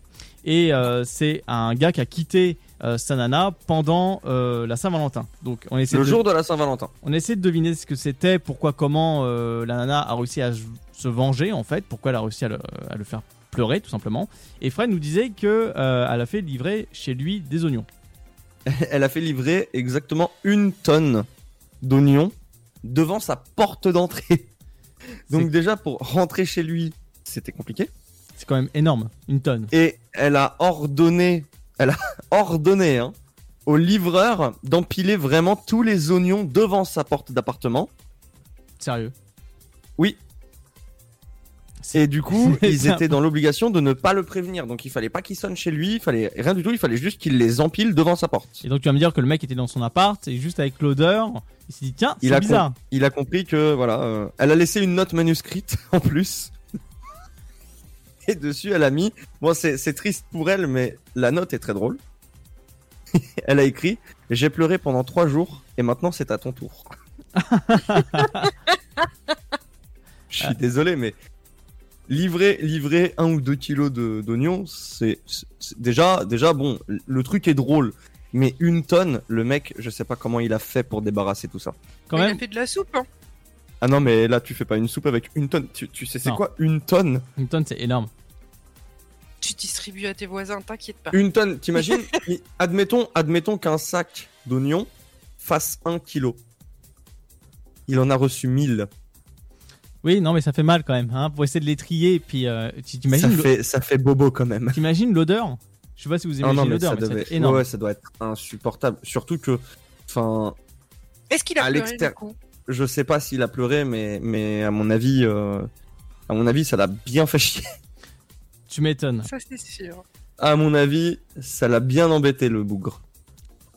Et euh, c'est un gars qui a quitté euh, sa nana pendant euh, la Saint-Valentin. Donc, on essaie Le de- jour de la Saint-Valentin. on essaie de deviner ce que c'était, pourquoi, comment la nana a réussi à se venger en fait, pourquoi elle a réussi à le, à le faire pleurer tout simplement. Et Fred nous disait que elle a fait livrer chez lui des oignons. Elle a fait livrer exactement une tonne d'oignons devant sa porte d'entrée. Donc déjà pour rentrer chez lui, c'était compliqué. C'est quand même énorme, une tonne. Et elle a ordonné, elle a ordonné hein, au livreur d'empiler vraiment tous les oignons devant sa porte d'appartement. Sérieux Oui. Et du coup, ils étaient dans l'obligation de ne pas le prévenir. Donc il fallait pas qu'il sonne chez lui, il fallait rien du tout, il fallait juste qu'il les empile devant sa porte. Et donc tu vas me dire que le mec était dans son appart et juste avec l'odeur, il s'est dit tiens, Il c'est a, bizarre. il a compris que voilà, euh, elle a laissé une note manuscrite en plus. Et dessus, elle a mis. Bon, c'est c'est triste pour elle, mais la note est très drôle. elle a écrit J'ai pleuré pendant trois jours et maintenant c'est à ton tour. Je suis désolé, mais livrer, livrer un ou deux kilos de- d'oignons, c'est c'est- déjà, déjà bon. Le truc est drôle, mais une tonne, le mec, je sais pas comment il a fait pour débarrasser tout ça. Quand Il même, a fait de la soupe. hein. Ah non, mais là, tu fais pas une soupe avec une tonne. Tu, tu sais, c'est Non. quoi une tonne? Une tonne c'est énorme. Tu distribues à tes voisins, t'inquiète pas. Une tonne, t'imagines? Admettons, admettons qu'un sac d'oignons fasse 1 kg. Il en a reçu 1000. Oui, non, mais ça fait mal quand même, hein, pour essayer de les trier. Et puis, euh, tu Ça t'imagines l'o- fait, ça fait bobo quand même. t'imagines l'odeur? Je sais pas si vous Ah imaginez l'odeur, ça, mais, ça devait- énorme. ouais, ça doit être insupportable. Surtout que, enfin, Est-ce qu'il a à pleuré du l'extérieur, coup? Je sais pas s'il a pleuré, mais, mais à mon avis, euh, à mon avis, ça l'a bien fait chier. Tu m'étonnes. Ça c'est sûr. À mon avis, ça l'a bien embêté le bougre.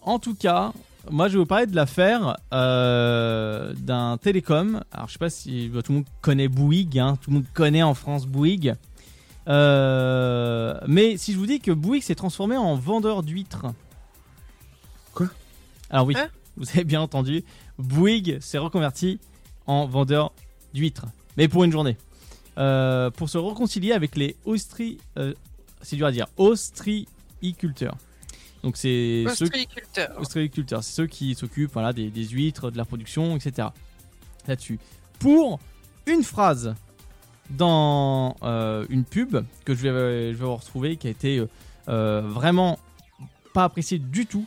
En tout cas, moi je vais vous parler de l'affaire euh, d'un télécom. Alors je sais pas si bah, tout le monde connaît Bouygues, hein, tout le monde connaît en France Bouygues. Euh, mais si je vous dis que Bouygues s'est transformé en vendeur d'huîtres. Quoi? Alors oui, Hein? vous avez bien entendu, Bouygues s'est reconverti en vendeur d'huîtres, mais pour une journée. Euh, pour se réconcilier avec les Austri... euh, c'est dur à dire, ostréiculteurs. Donc c'est ceux c'est ceux qui s'occupent voilà, des, des huîtres, de la production, etc. Là-dessus. Pour une phrase dans euh, une pub que je vais, je vais vous retrouver, qui a été euh, vraiment pas appréciée du tout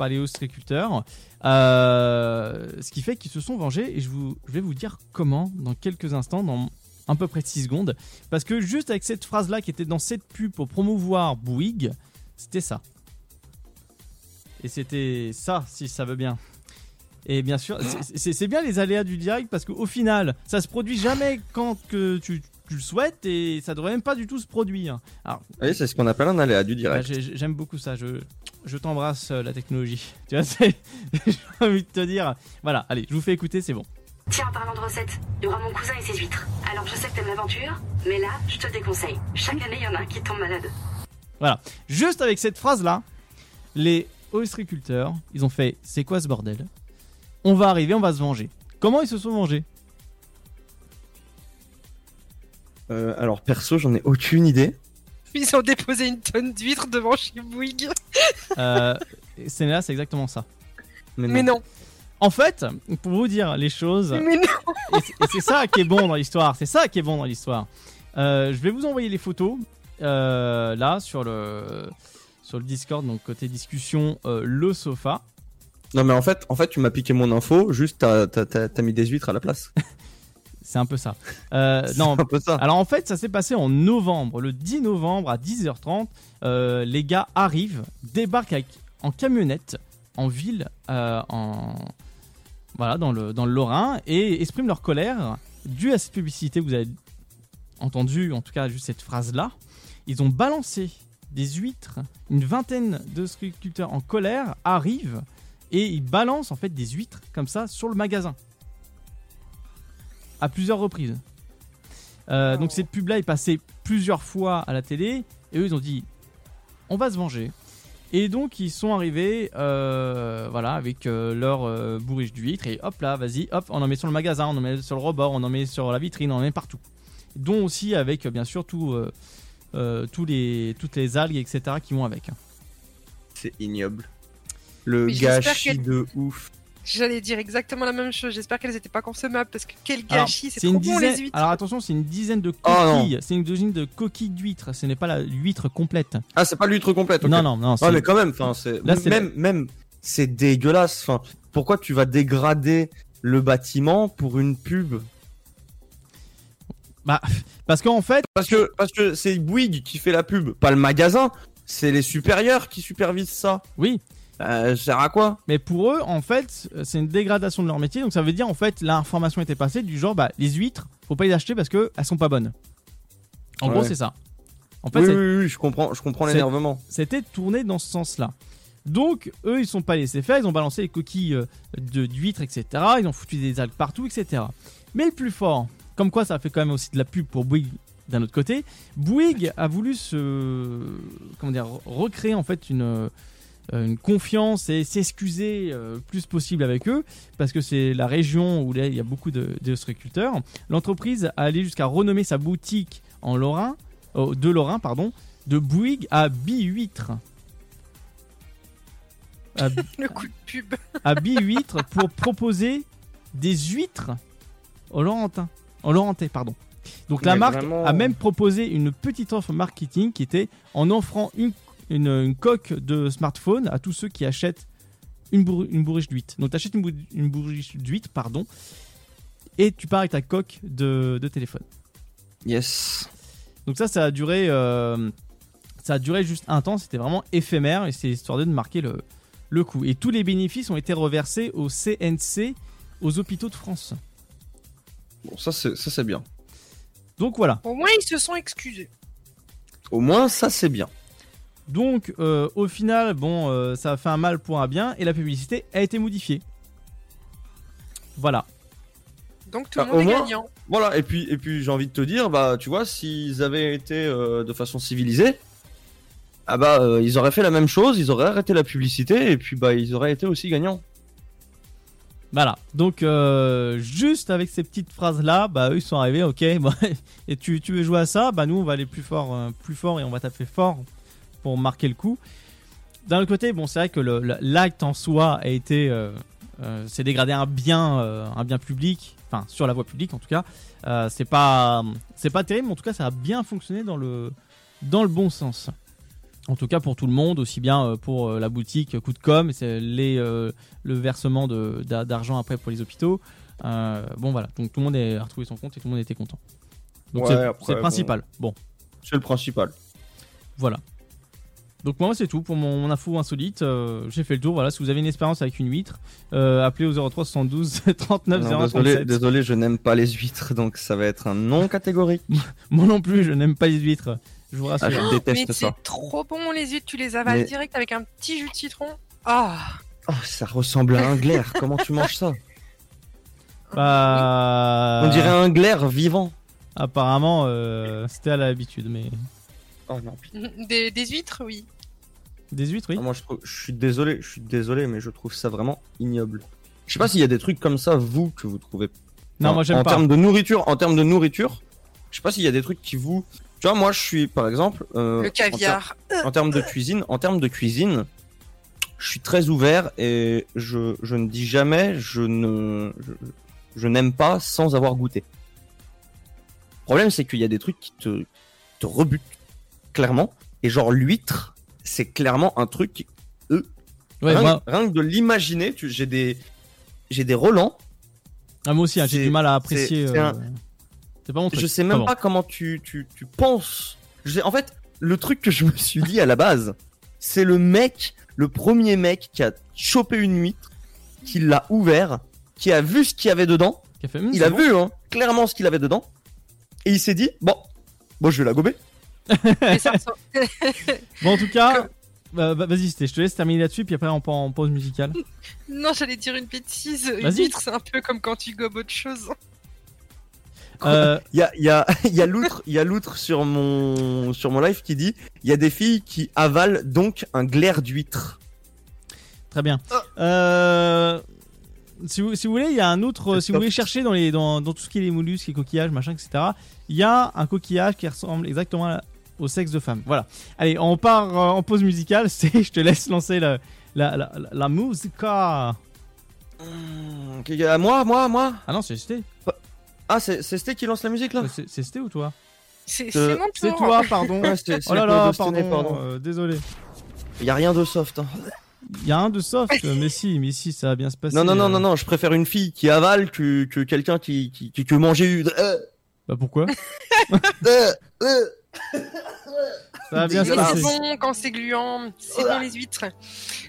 par les ostréiculteurs, euh, ce qui fait qu'ils se sont vengés, et je, vais vous dire comment dans quelques instants, dans à peu près 6 secondes, parce que juste avec cette phrase-là qui était dans cette pub pour promouvoir Bouygues, c'était ça. Et c'était ça, si ça veut bien. Et bien sûr, c'est bien les aléas du direct parce qu'au final, ça se produit jamais quand que tu, tu le souhaites et ça devrait même pas du tout se produire. Alors, Oui, c'est ce qu'on appelle un aléa du direct. j'ai- j'aime beaucoup ça. Je, je t'embrasse euh, la technologie. Tu vois, c'est- j'ai envie de te dire. Voilà, allez, je vous fais écouter, c'est bon. Tiens, en parlant de recettes, il y aura mon cousin et ses huîtres. Alors je sais que t'aimes l'aventure, mais là, je te déconseille. Chaque année, il y en a un qui tombe malade. Voilà. Juste avec cette phrase-là, les ostréiculteurs, ils ont fait c'est quoi ce bordel? On va arriver, on va se venger. Comment ils se sont vengés? Euh, alors perso, j'en ai aucune idée. Ils ont déposé une tonne d'huîtres devant chez Bouygues. euh, C'est là, c'est exactement ça. Mais non. En fait, pour vous dire les choses, Mais non. et c'est- et c'est ça qui est bon dans l'histoire. C'est ça qui est bon dans l'histoire. Euh, je vais vous envoyer les photos euh, là sur le sur le Discord, donc côté discussion, euh, le sofa. Non mais en fait, en fait, tu m'as piqué mon info. Juste, t'as, t'as, t'as- t'as mis des huîtres à la place. C'est un peu ça. Euh, non, un peu ça. Alors en fait, ça s'est passé en novembre, le 10 novembre à 10h30. euh, les gars arrivent, débarquent avec- en camionnette en ville, euh, en voilà dans le dans le Lorrain et expriment leur colère due à cette publicité. Vous avez entendu, en tout cas, juste cette phrase là. Ils ont balancé des huîtres. Une vingtaine de sculpteurs en colère arrivent et ils balancent en fait des huîtres comme ça sur le magasin à plusieurs reprises. Euh, Donc cette pub là est passée plusieurs fois à la télé et eux ils ont dit on va se venger. Et donc ils sont arrivés euh, voilà avec euh, leur euh, bourriche d'huîtres et hop là vas-y hop on en met sur le magasin, on en met sur le rebord, on en met sur la vitrine, on en met partout. Dont aussi avec bien sûr tout, euh, euh, tous les, toutes les algues etc qui vont avec. C'est ignoble. Le gâchis de ouf. J'allais dire exactement la même chose. J'espère qu'elles étaient pas consommables parce que quel gâchis, c'est une trop bon dizaine- les huîtres. Alors attention, c'est une dizaine de Oh, coquilles. c'est une dizaine de coquilles d'huîtres. Ce n'est pas la huître complète. Ah, c'est pas l'huître complète. ok. Non, non, non, c'est- mais quand même, enfin, c'est même, même, c'est dégueulasse. Enfin, pourquoi tu vas dégrader le bâtiment pour une pub? Bah, parce qu'en fait, parce que parce que c'est Bouygues qui fait la pub, pas le magasin. C'est les supérieurs qui supervisent ça. Oui. Euh, ça sert à quoi? Mais pour eux, en fait, c'est une dégradation de leur métier. Donc ça veut dire, en fait, l'information était passée du genre, bah, les huîtres, faut pas les acheter parce que elles sont pas bonnes. En gros, c'est ça. En fait, oui, oui, oui, je comprends, je comprends l'énervement. C'était tourné dans ce sens-là. Donc, eux, ils sont pas laissés faire. Ils ont balancé les coquilles euh, de d'huîtres, etc. Ils ont foutu des algues partout, etc. Mais le plus fort, comme quoi ça fait quand même aussi de la pub pour Bouygues d'un autre côté, Bouygues a voulu se comment dire recréer en fait une une confiance et s'excuser euh, le plus possible avec eux parce que c'est la région où là, il y a beaucoup de d'ostréiculteurs. L'entreprise a allé jusqu'à renommer sa boutique en Lorrain, euh, de Lorrain pardon, de Bouygues à Bi-Huître. À, Le coup de pub. à Bi-Huître pour proposer des huîtres au Laurentin. En Laurentais, pardon. Donc la marque vraiment- a même proposé une petite offre marketing qui était en offrant une, une, une coque de smartphone à tous ceux qui achètent une, bourri- une bourriche d'huîtres. Donc tu achètes une, bou- une bourriche d'huîtres, pardon, et tu pars avec ta coque de, de téléphone. Yes. Donc ça, ça a duré, euh, ça a duré juste un temps. C'était vraiment éphémère et c'est histoire de marquer le, le coup. Et tous les bénéfices ont été reversés au CNC, aux hôpitaux de France. Bon, ça c'est ça c'est bien. Donc voilà. Au moins, ils se sont excusés. Au moins ça c'est bien. Donc euh, au final, bon, euh, ça a fait un mal pour un bien et la publicité a été modifiée. Voilà. Donc tout le Ah, monde au est moins, gagnant. Voilà, et puis, et puis j'ai envie de te dire, bah, tu vois, s'ils avaient été euh, de façon civilisée, ah bah, euh, ils auraient fait la même chose, ils auraient arrêté la publicité, et puis bah, ils auraient été aussi gagnants. Voilà. Donc euh, juste avec ces petites phrases là, bah eux ils sont arrivés, ok. et tu, tu veux jouer à ça, bah nous on va aller plus fort, euh, plus fort et on va taper fort pour marquer le coup. D'un autre côté, bon c'est vrai que l'acte en soi a été, euh, euh, c'est dégradé un bien, euh, un bien public, enfin sur la voie publique en tout cas. Euh, c'est pas, c'est pas terrible, mais en tout cas ça a bien fonctionné dans le, dans le bon sens. En tout cas pour tout le monde, aussi bien pour la boutique Coup de Com, les, le versement d'argent après pour les hôpitaux. Bon voilà, donc tout le monde a retrouvé son compte et tout le monde était content. Donc Ouais, c'est- après, c'est le principal. Bon. C'est le principal. Voilà. Donc moi c'est tout pour mon, mon info insolite. Euh, J'ai fait le tour. Voilà, si vous avez une expérience avec une huître, euh, appelez au 03 72 39 Non, 01 désolé, 37. désolé, je n'aime pas les huîtres, donc ça va être un non catégorique. Moi non plus, je n'aime pas les huîtres. Je vous rassure. Ah, je déteste Mais ça. c'est trop bon les huîtres, tu les avales Mais- direct avec un petit jus de citron. Ah, Oh, ça ressemble à un glaire, comment tu manges ça Bah, On dirait un glaire vivant. Apparemment, euh, c'était à l'habitude, mais Oh non, des, des huîtres, oui. des huîtres, oui. Ah, moi je, trouve- je suis désolé, je suis désolé, mais je trouve ça vraiment ignoble. Je sais pas s'il y a des trucs comme ça, vous, que vous trouvez. Non, Enfin, moi, j'aime en pas. termes de nourriture, en termes de nourriture, je sais pas s'il y a des trucs qui vous. Tu vois, moi je suis par exemple. euh, Le en caviar. ter- En, termes de cuisine, en termes de cuisine, je suis très ouvert et je, je ne dis jamais je ne je, je n'aime pas sans avoir goûté. Le problème c'est qu'il y a des trucs qui te te rebutent clairement et genre l'huître, c'est clairement un truc euh, Ouais, rien, moi- rien que de l'imaginer, tu- j'ai des j'ai des relents. Ah, moi aussi, hein, j'ai du mal à apprécier. c'est euh, un- C'est pas mon truc. Je sais même bon. pas comment tu, tu, tu penses. Je sais- en fait, le truc que je me suis dit à la base, c'est le mec, le premier mec qui a chopé une huître, qui l'a ouvert, qui a vu ce qu'il y avait dedans. Qui a fait, Hum, il a bon. vu hein, clairement ce qu'il avait dedans. Et il s'est dit, bon, bon, je vais la gober. Bon, en tout cas, bah, bah, vas-y, je te laisse terminer là-dessus, puis après on part en pause musicale. Non, j'allais dire une bêtise. Une huître, c'est un peu comme quand tu gobes autre chose. Euh, Il y a, il y a, il y a l'outre, il y a l'outre sur mon, sur mon live qui dit, il y a des filles qui avalent donc un glaire d'huître. Très bien. Euh, si, vous, si vous voulez, il y a un autre. Si vous voulez chercher dans, les, dans, dans tout ce qui est les mollusques, les coquillages, machin, etc., il y a un coquillage qui ressemble exactement à- au sexe de femme. Voilà. Allez, on part euh, en pause musicale. C'est, je te laisse lancer la, la, la, la, la musica. Ok, à moi, moi, moi. Ah non, c'est Sté. Ah, c'est c'est Sté qui lance la musique là C'est c'est Sté ou toi C'est Euh, c'est mon tour. C'est toi, pardon. Ouais, c'est- c'est oh là là, pardon. pardon. euh, désolé. Il y a rien de soft. hein. Il y a un de soft, euh, mais si, mais si, ça va bien se passer. Non, non, non, euh. non, non, je préfère une fille qui avale que, que quelqu'un qui, qui, qui, que manger une. Euh, Bah pourquoi euh, euh. Ça va bien se Mais passer. c'est bon quand c'est gluant, c'est bon les huîtres.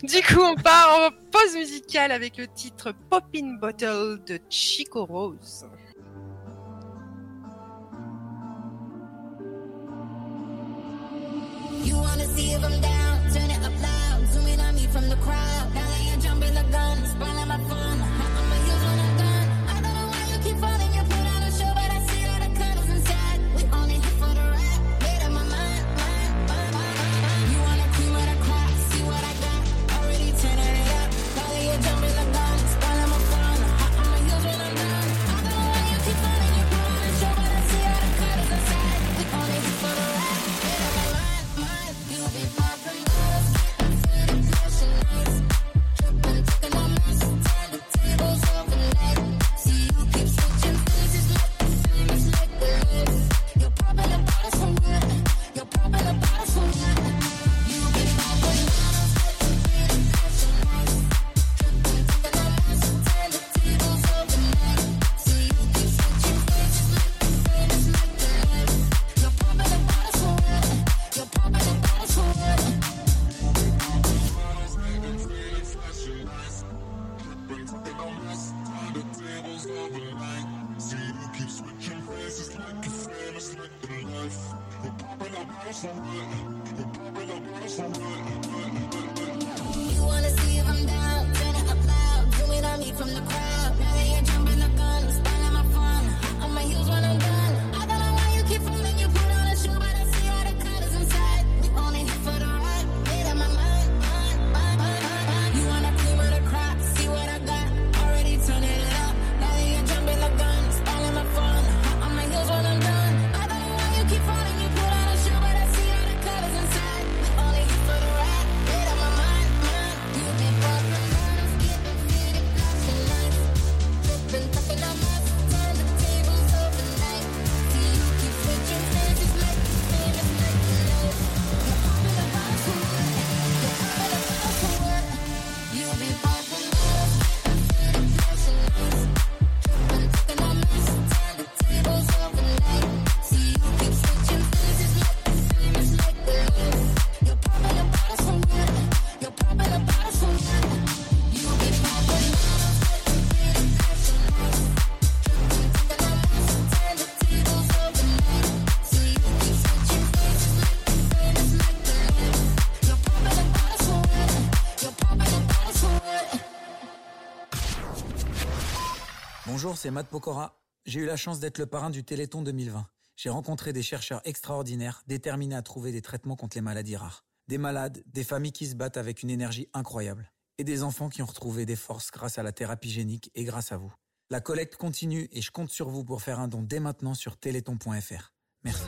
Du coup, on part en pause musicale avec le titre Poppin' Bottle de Chico Rose. You wanna see if I'm down, turn it up loud, zoom in on me from the crowd. Now that you're jumping the gun, spoiling my fun. C'est Matt Pokora. J'ai eu la chance d'être le parrain du Téléthon 2020. J'ai rencontré des chercheurs extraordinaires, déterminés à trouver des traitements contre les maladies rares. Des malades, des familles qui se battent avec une énergie incroyable. Et des enfants qui ont retrouvé des forces grâce à la thérapie génique et grâce à vous. La collecte continue et je compte sur vous pour faire un don dès maintenant sur téléthon.fr. Merci.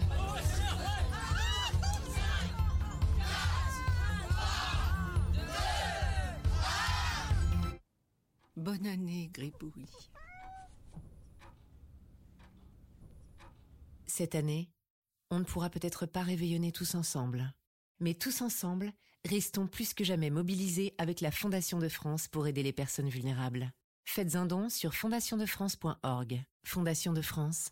Bonne année, Gribouille. Cette année, on ne pourra peut-être pas réveillonner tous ensemble. Mais tous ensemble, restons plus que jamais mobilisés avec la Fondation de France pour aider les personnes vulnérables. Faites un don sur fondationdefrance.org. Fondation de France,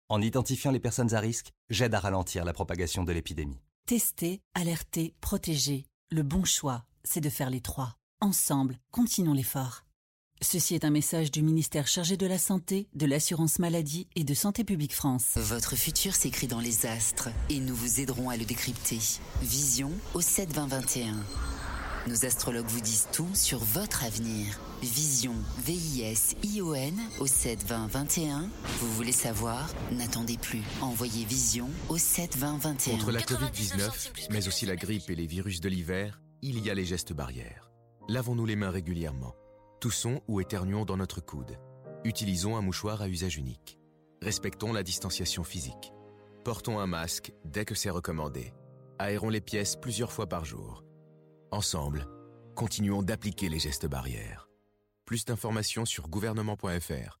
en identifiant les personnes à risque, j'aide à ralentir la propagation de l'épidémie. Tester, alerter, protéger. Le bon choix, c'est de faire les trois. Ensemble, continuons l'effort. Ceci est un message du ministère chargé de la Santé, de l'Assurance Maladie et de Santé Publique France. Votre futur s'écrit dans les astres et nous vous aiderons à le décrypter. Vision au 7 20 21. Nos astrologues vous disent tout sur votre avenir. Vision, V-I-S-I-O-N au 7 20 21. Vous voulez savoir? N'attendez plus. Envoyez Vision au 7 20 21. Contre la Covid-19, mais aussi la grippe et les virus de l'hiver, il y a les gestes barrières. Lavons-nous les mains régulièrement. Toussons ou éternuons dans notre coude. Utilisons un mouchoir à usage unique. Respectons la distanciation physique. Portons un masque dès que c'est recommandé. Aérons les pièces plusieurs fois par jour. Ensemble, continuons d'appliquer les gestes barrières. Plus d'informations sur gouvernement.fr.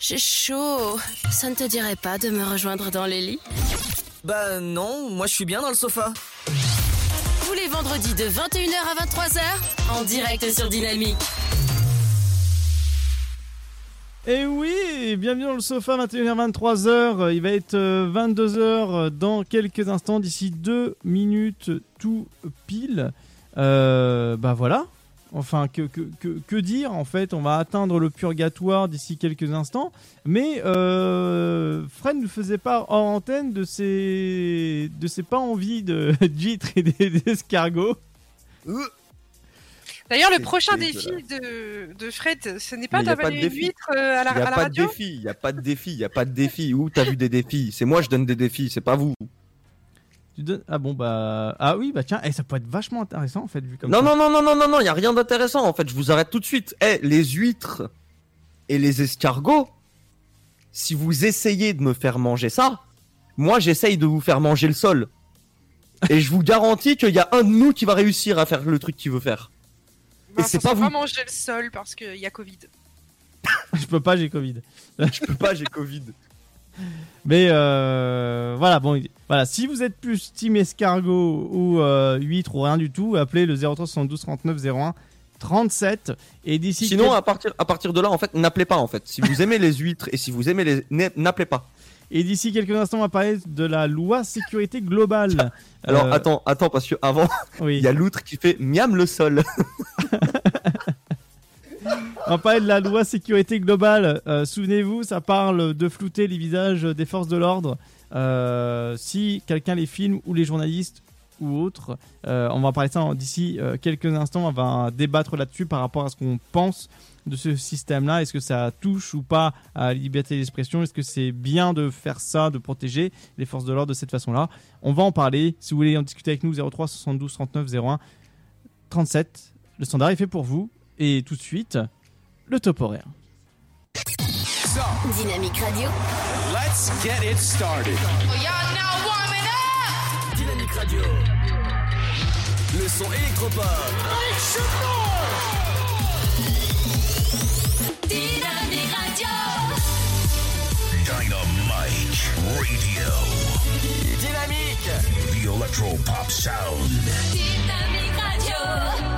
j'ai chaud. Ça ne te dirait pas de me rejoindre dans les lits Bah non, moi je suis bien dans le sofa. Tous les vendredis de 21h à 23h, en direct sur Dynamique. Et oui, bienvenue dans le sofa, 21h-23h. Il va être 22h dans quelques instants, d'ici 2 minutes tout pile. Euh, bah voilà. Enfin, que, que, que, que dire En fait, on va atteindre le purgatoire d'ici quelques instants. Mais euh, Fred ne faisait pas hors antenne de ses, de ses pas envies de gîtes et d'escargots. D'ailleurs, le prochain défi de, de Fred, ce n'est pas y d'avaler une huître euh, à la, Il n'y à a la pas de radio. défi, il n'y a pas de défi, il n'y a pas de défi. Où t'as vu des défis? C'est moi je donne des défis, c'est pas vous. Tu donnes- Ah bon, bah. Ah oui, bah tiens, eh, ça peut être vachement intéressant en fait, vu comme Non, ça. non, non, non, non, non, non, il n'y a rien d'intéressant en fait, je vous arrête tout de suite. Eh, les huîtres et les escargots, si vous essayez de me faire manger ça, moi j'essaye de vous faire manger le sol. Et je vous garantis qu'il y a un de nous qui va réussir à faire le truc qu'il veut faire. Et c'est pas vous. pas manger le sol parce qu'il y a Covid. Je peux pas, j'ai Covid. Je peux pas, j'ai Covid. Mais euh, voilà, bon, voilà. Si vous êtes plus team escargot ou euh, huître ou rien du tout, appelez le 03 72 39 01 37 et d'ici. Sinon, à partir, à partir de là, en fait, n'appelez pas, en fait. Si vous aimez les huîtres et si vous aimez les, n'a- n'appelez pas. Et d'ici quelques instants, on va parler de la loi sécurité globale. Alors, Euh, attends, attends, parce que avant, il y a l'outre qui fait miam le sol. On parler de la loi sécurité globale. Euh, Souvenez-vous, ça parle de flouter les visages des forces de l'ordre. Euh, si quelqu'un les filme ou les journalistes ou autres, euh, on va parler de ça d'ici quelques instants. On va débattre là-dessus par rapport à ce qu'on pense de ce système-là. Est-ce que ça touche ou pas à la liberté d'expression? Est-ce que c'est bien de faire ça, de protéger les forces de l'ordre de cette façon-là? On va en parler. Si vous voulez en discuter avec nous, 03 72 39 01 37. Le standard est fait pour vous. Et tout de suite, le top horaire. Dynamique Radio. Let's get it started. Dynamique Radio. Le son électropop. Dynamique Radio. Dynamite Radio. Dynamique. The Electro Pop Sound. Dynamique Radio.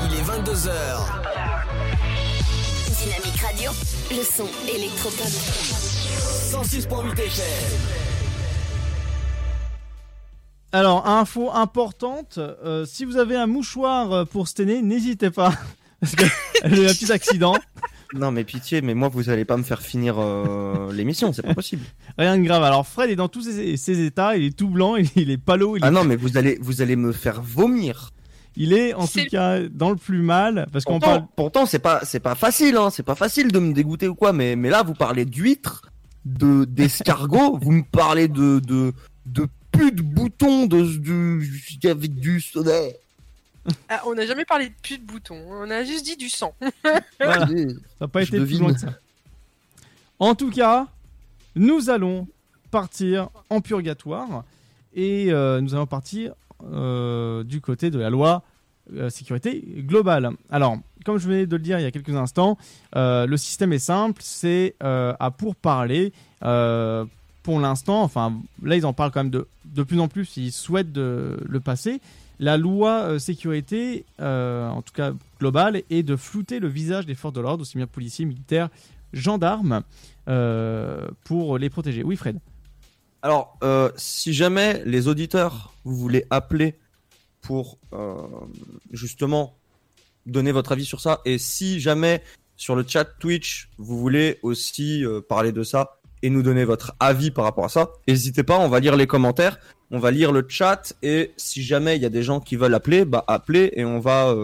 Il est 22h. Radio. Le son électropop. 106.8 FM. Alors, info importante, euh, si vous avez un mouchoir euh, pour année, n'hésitez pas. Parce que elle a eu un petit accident. non, mais pitié, mais moi, vous allez pas me faire finir euh, l'émission, c'est pas possible. Rien de grave. Alors, Fred est dans tous ses, ses états. Il est tout blanc, il, il est palo. Il, Ah est, non, mais vous allez, vous allez me faire vomir. Il est en tout cas dans le plus mal. Parce qu'on Pourtant, parle. pourtant, c'est pas, c'est pas facile, hein. C'est pas facile de me dégoûter ou quoi, mais, mais là, vous parlez d'huîtres, de, d'escargots, vous me parlez de, de, de boutons, de, de, avec du soleil. Ah, on n'a jamais parlé de pute de bouton, on a juste dit du sang. Voilà. Ça n'a pas je été plus devine. loin que ça. En tout cas, nous allons partir en purgatoire et euh, nous allons partir euh, du côté de la loi euh, sécurité globale. Alors, comme je venais de le dire il y a quelques instants, euh, le système est simple, c'est à pourparler. Pour l'instant, enfin là ils en parlent quand même de, de plus en plus, ils souhaitent le passer. La loi sécurité, en tout cas globale, est de flouter le visage des forces de l'ordre, aussi bien policiers, militaires, gendarmes, pour les protéger. Oui Fred? Alors, euh, si jamais les auditeurs, vous voulez appeler pour euh, justement donner votre avis sur ça, et si jamais sur le chat Twitch, vous voulez aussi euh, parler de ça et nous donner votre avis par rapport à ça, n'hésitez pas, on va lire les commentaires, on va lire le chat, et si jamais il y a des gens qui veulent appeler, bah appelez et on va,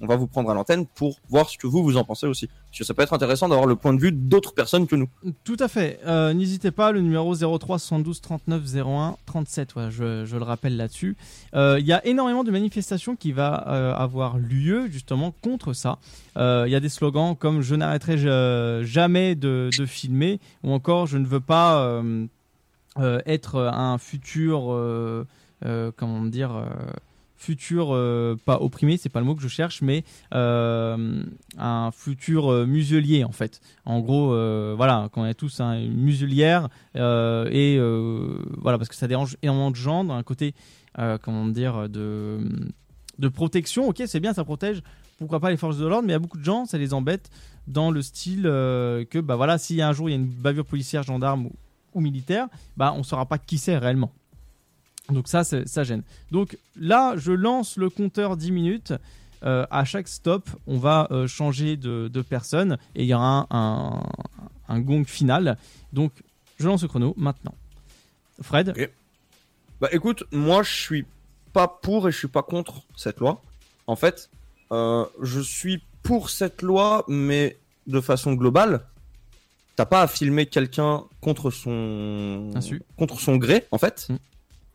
on va vous prendre à l'antenne pour voir ce que vous, vous en pensez aussi. Parce que ça peut être intéressant d'avoir le point de vue d'autres personnes que nous. Tout à fait. Euh, N'hésitez pas, le numéro 03 72 39 01 37, ouais, je, le rappelle là-dessus. Euh, Il y a énormément de manifestations qui va euh, avoir lieu justement contre ça. Il y a des slogans comme je n'arrêterai ja- jamais de, de filmer ou encore je ne veux pas être un futur, comment dire, futur euh, pas opprimé, c'est pas le mot que je cherche, mais euh, un futur euh, muselier en fait. En gros, voilà, qu'on est tous hein, une muselière et voilà parce que ça dérange énormément de gens d'un côté, comment dire, de de protection. Ok, c'est bien, ça protège. Pourquoi pas les forces de l'ordre, mais il y a beaucoup de gens, ça les embête dans le style que bah voilà, si un jour il y a une bavure policière, gendarme ou, ou militaire, bah on saura pas qui c'est réellement. Donc ça, ça gêne. Donc là, je lance le compteur 10 minutes. Euh, à chaque stop, on va euh, changer de, de personne et il y aura un, un, un gong final. Donc, je lance le chrono maintenant. Fred Bah écoute, moi je suis pas pour et je suis pas contre cette loi. En fait, euh, je suis pour cette loi, mais de façon globale. T'as pas à filmer quelqu'un contre son Insu. contre son gré, en fait, Mm.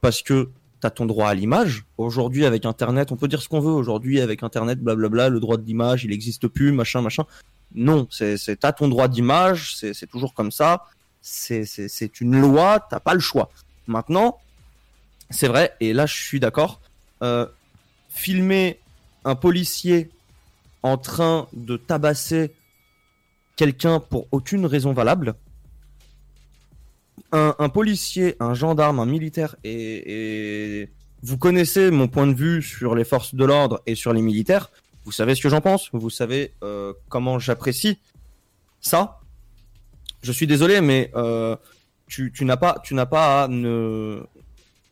Parce que t'as ton droit à l'image. Aujourd'hui, avec Internet, on peut dire ce qu'on veut. Aujourd'hui, avec Internet, blablabla, le droit de l'image, il n'existe plus, machin, machin. Non, c'est t'as ton droit d'image, c'est toujours comme ça. C'est une loi, t'as pas le choix. Maintenant, c'est vrai, et là je suis d'accord. euh, filmer un policier en train de tabasser quelqu'un pour aucune raison valable, un, un policier, un gendarme, un militaire et, et vous connaissez mon point de vue sur les forces de l'ordre et sur les militaires. Vous savez ce que j'en pense. Vous savez euh, comment j'apprécie ça. Je suis désolé, mais euh, tu, tu n'as pas, tu n'as pas à ne,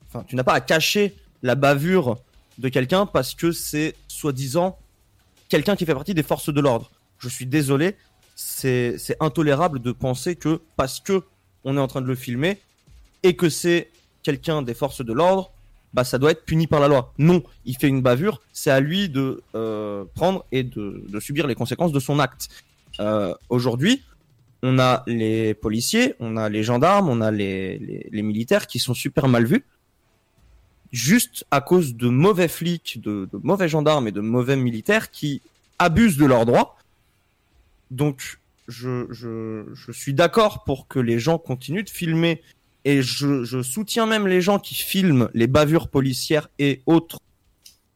enfin, tu n'as pas à cacher la bavure de quelqu'un parce que c'est soi-disant quelqu'un qui fait partie des forces de l'ordre. Je suis désolé, c'est c'est intolérable de penser que parce que on est en train de le filmer et que c'est quelqu'un des forces de l'ordre, bah ça doit être puni par la loi. Non, il fait une bavure, c'est à lui de euh, prendre et de, subir les conséquences de son acte. Euh, Aujourd'hui, on a les policiers, on a les gendarmes, on a les militaires qui sont super mal vus, juste à cause de mauvais flics, de, de mauvais gendarmes et de mauvais militaires qui abusent de leurs droits. Donc, je, suis d'accord pour que les gens continuent de filmer. Et je, je soutiens même les gens qui filment les bavures policières et autres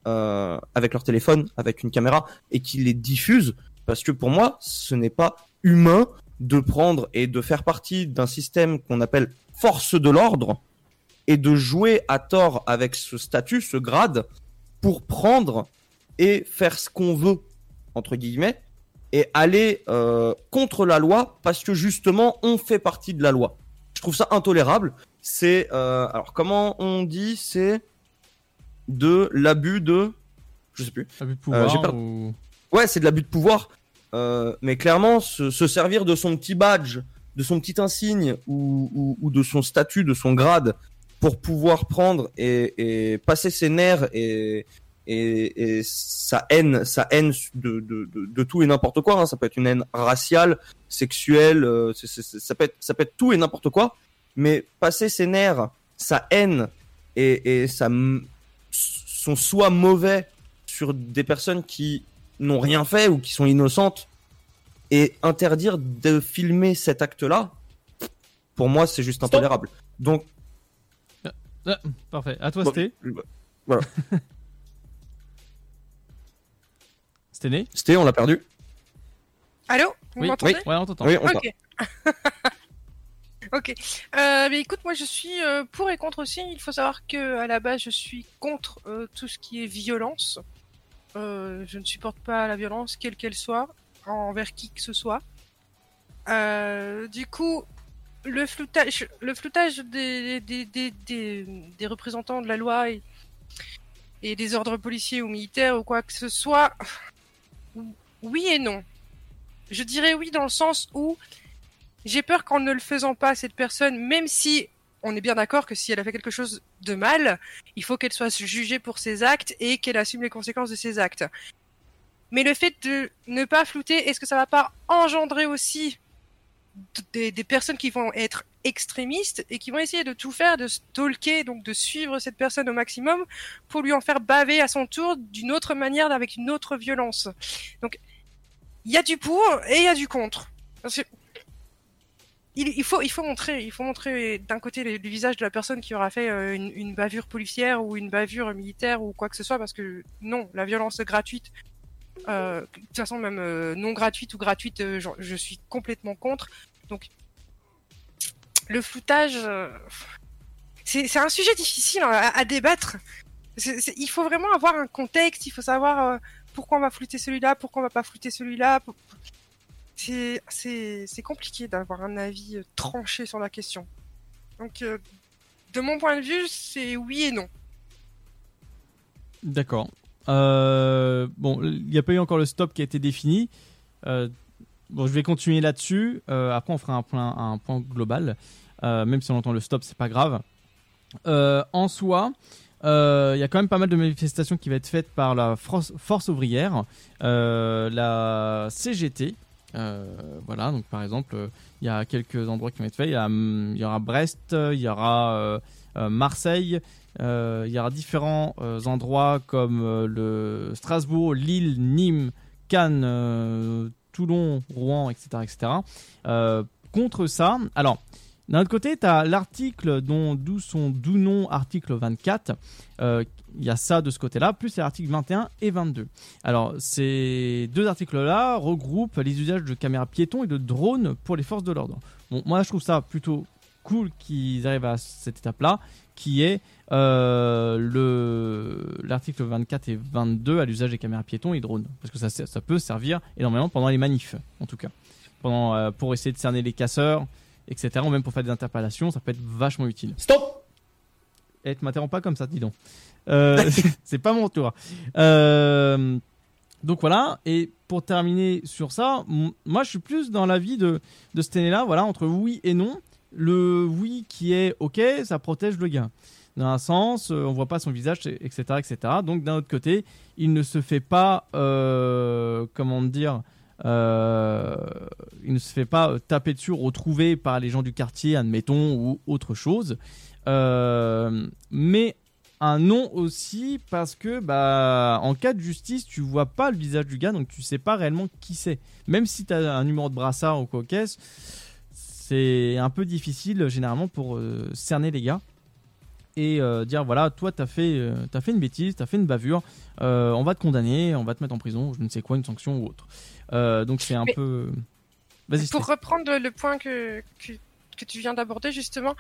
euh, avec leur téléphone, avec une caméra et qui les diffusent. Parce que pour moi, ce n'est pas humain de prendre et de faire partie d'un système qu'on appelle force de l'ordre et de jouer à tort avec ce statut, ce grade, pour prendre et faire ce qu'on veut, entre guillemets, et aller euh, contre la loi parce que justement on fait partie de la loi. Je trouve ça intolérable. C'est euh, alors comment on dit? C'est de l'abus de je sais plus. Abus de Euh, pouvoir j'ai per- ou- Ouais, c'est de l'abus de pouvoir. Mais clairement, se, se servir de son petit badge, de son petit insigne ou, ou, ou de son statut, de son grade, pour pouvoir prendre et, et passer ses nerfs et, et, et sa haine, sa haine de, de, de, de tout et n'importe quoi. hein. Ça peut être une haine raciale, sexuelle, euh, ça peut être, ça peut être tout et n'importe quoi. Mais passer ses nerfs, sa haine et, et sa, son soi mauvais sur des personnes qui n'ont rien fait ou qui sont innocentes et interdire de filmer cet acte-là, pour moi, c'est juste intolérable. Donc, Ah, parfait. À toi, Bon, Sté. voilà. Sté né Sté, on l'a perdu. Allô Vous Oui, m'entendez oui, ouais, on t'entend. Oui, on Ok. ok. Euh, mais écoute, moi je suis euh, pour et contre aussi. Il faut savoir que à la base, je suis contre euh, tout ce qui est violence. Euh, je ne supporte pas la violence, quelle qu'elle soit, envers qui que ce soit. Euh, du coup, le floutage, le floutage des, des, des, des, des représentants de la loi et, et des ordres policiers ou militaires ou quoi que ce soit, oui et non. Je dirais oui dans le sens où j'ai peur qu'en ne le faisant pas, cette personne, même si on est bien d'accord que si elle a fait quelque chose de mal, il faut qu'elle soit jugée pour ses actes et qu'elle assume les conséquences de ses actes. Mais le fait de ne pas flouter, est-ce que ça va pas engendrer aussi des, des personnes qui vont être extrémistes et qui vont essayer de tout faire, de stalker, donc de suivre cette personne au maximum pour lui en faire baver à son tour d'une autre manière, avec une autre violence. Donc, il y a du pour et il y a du contre. Il, faut, il faut montrer, il faut montrer d'un côté le, visage de la personne qui aura fait euh, une, bavure policière ou une bavure militaire ou quoi que ce soit, parce que non, la violence gratuite, euh, de toute façon même euh, non gratuite ou gratuite, je, je suis complètement contre. Donc le floutage, euh, c'est un sujet difficile à, à débattre. Il faut vraiment avoir un contexte, il faut savoir euh, pourquoi on va flouter celui-là, pourquoi on va pas flouter celui-là. C'est compliqué d'avoir un avis euh, tranché sur la question. Donc de mon point de vue, c'est oui et non. D'accord. Bon, il n'y a pas eu encore le stop qui a été défini. Bon, je vais continuer là-dessus. Euh, après, on fera un point, global. Euh, même si on entend le stop, c'est pas grave. Euh, en soi, il y a quand même pas mal de manifestations qui vont être faites par la Force, ouvrière, la CGT. Voilà, donc par exemple, il y a quelques endroits qui vont être faits. Il y, y aura Brest, il y aura Marseille, il y aura différents endroits comme le Strasbourg, Lille, Nîmes, Cannes, Toulon, Rouen, etc. etc. Euh, contre ça, alors, d'un autre côté, tu as l'article dont d'où son doux nom, article 24. Euh, Il y a ça de ce côté-là, plus les articles 21 et 22. Alors, ces deux articles-là regroupent les usages de caméras piétons et de drones pour les forces de l'ordre. Moi, je trouve ça plutôt cool qu'ils arrivent à cette étape-là, qui est euh, le l'article 24 et 22 à l'usage des caméras piétons et drones, parce que ça, ça peut servir énormément pendant les manifs, en tout cas, pendant euh, pour essayer de cerner les casseurs, etc. Ou même pour faire des interpellations, ça peut être vachement utile. Stop. Et tu m'interromps pas comme ça, dis donc. Euh, c'est pas mon tour. Euh, donc voilà, et pour terminer sur ça, moi je suis plus dans l'avis de, de cette année-là, voilà, entre oui et non. Le oui qui est ok, ça protège le gars. Dans un sens, euh, on voit pas son visage, etc. etc. Donc d'un autre côté, il ne se fait pas, euh, comment dire, euh, il ne se fait pas taper dessus, retrouvé par les gens du quartier, admettons, ou autre chose. Mais un non aussi parce que bah en cas de justice tu vois pas le visage du gars donc tu sais pas réellement qui c'est même si tu as un numéro de brassard ou quoi qu'est-ce c'est un peu difficile généralement pour euh, cerner les gars et euh, dire voilà toi t'as fait euh, t'as fait une bêtise t'as fait une bavure euh, on va te condamner on va te mettre en prison je ne sais quoi une sanction ou autre donc c'est un Mais- peu vas-y Pour reprendre le point que, que, que tu viens d'aborder, justement,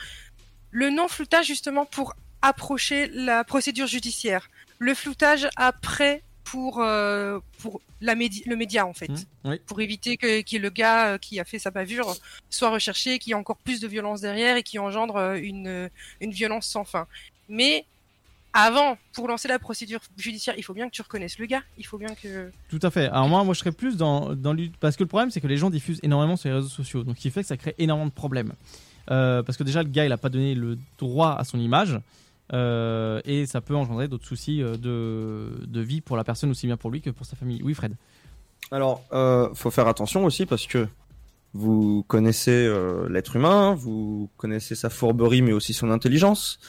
le non-floutage, justement, pour approcher la procédure judiciaire. Le floutage après pour, euh, pour la médi- le média, en fait. Mmh, oui. Pour éviter que, que le gars euh, qui a fait sa bavure soit recherché, qu'il y ait encore plus de violence derrière et qui engendre euh, une, une violence sans fin. Mais avant, pour lancer la procédure judiciaire, il faut bien que tu reconnaisses le gars. Il faut bien que... Tout à fait. Alors moi, moi je serais plus dans, dans parce que le problème c'est que les gens diffusent énormément sur les réseaux sociaux, donc ce qui fait que ça crée énormément de problèmes. Euh, parce que déjà le gars il a pas donné le droit à son image euh, et ça peut engendrer d'autres soucis euh, de, de vie pour la personne aussi bien pour lui que pour sa famille. Oui Fred. Alors, euh, faut faire attention aussi parce que vous connaissez euh, l'être humain, vous connaissez sa fourberie mais aussi son intelligence.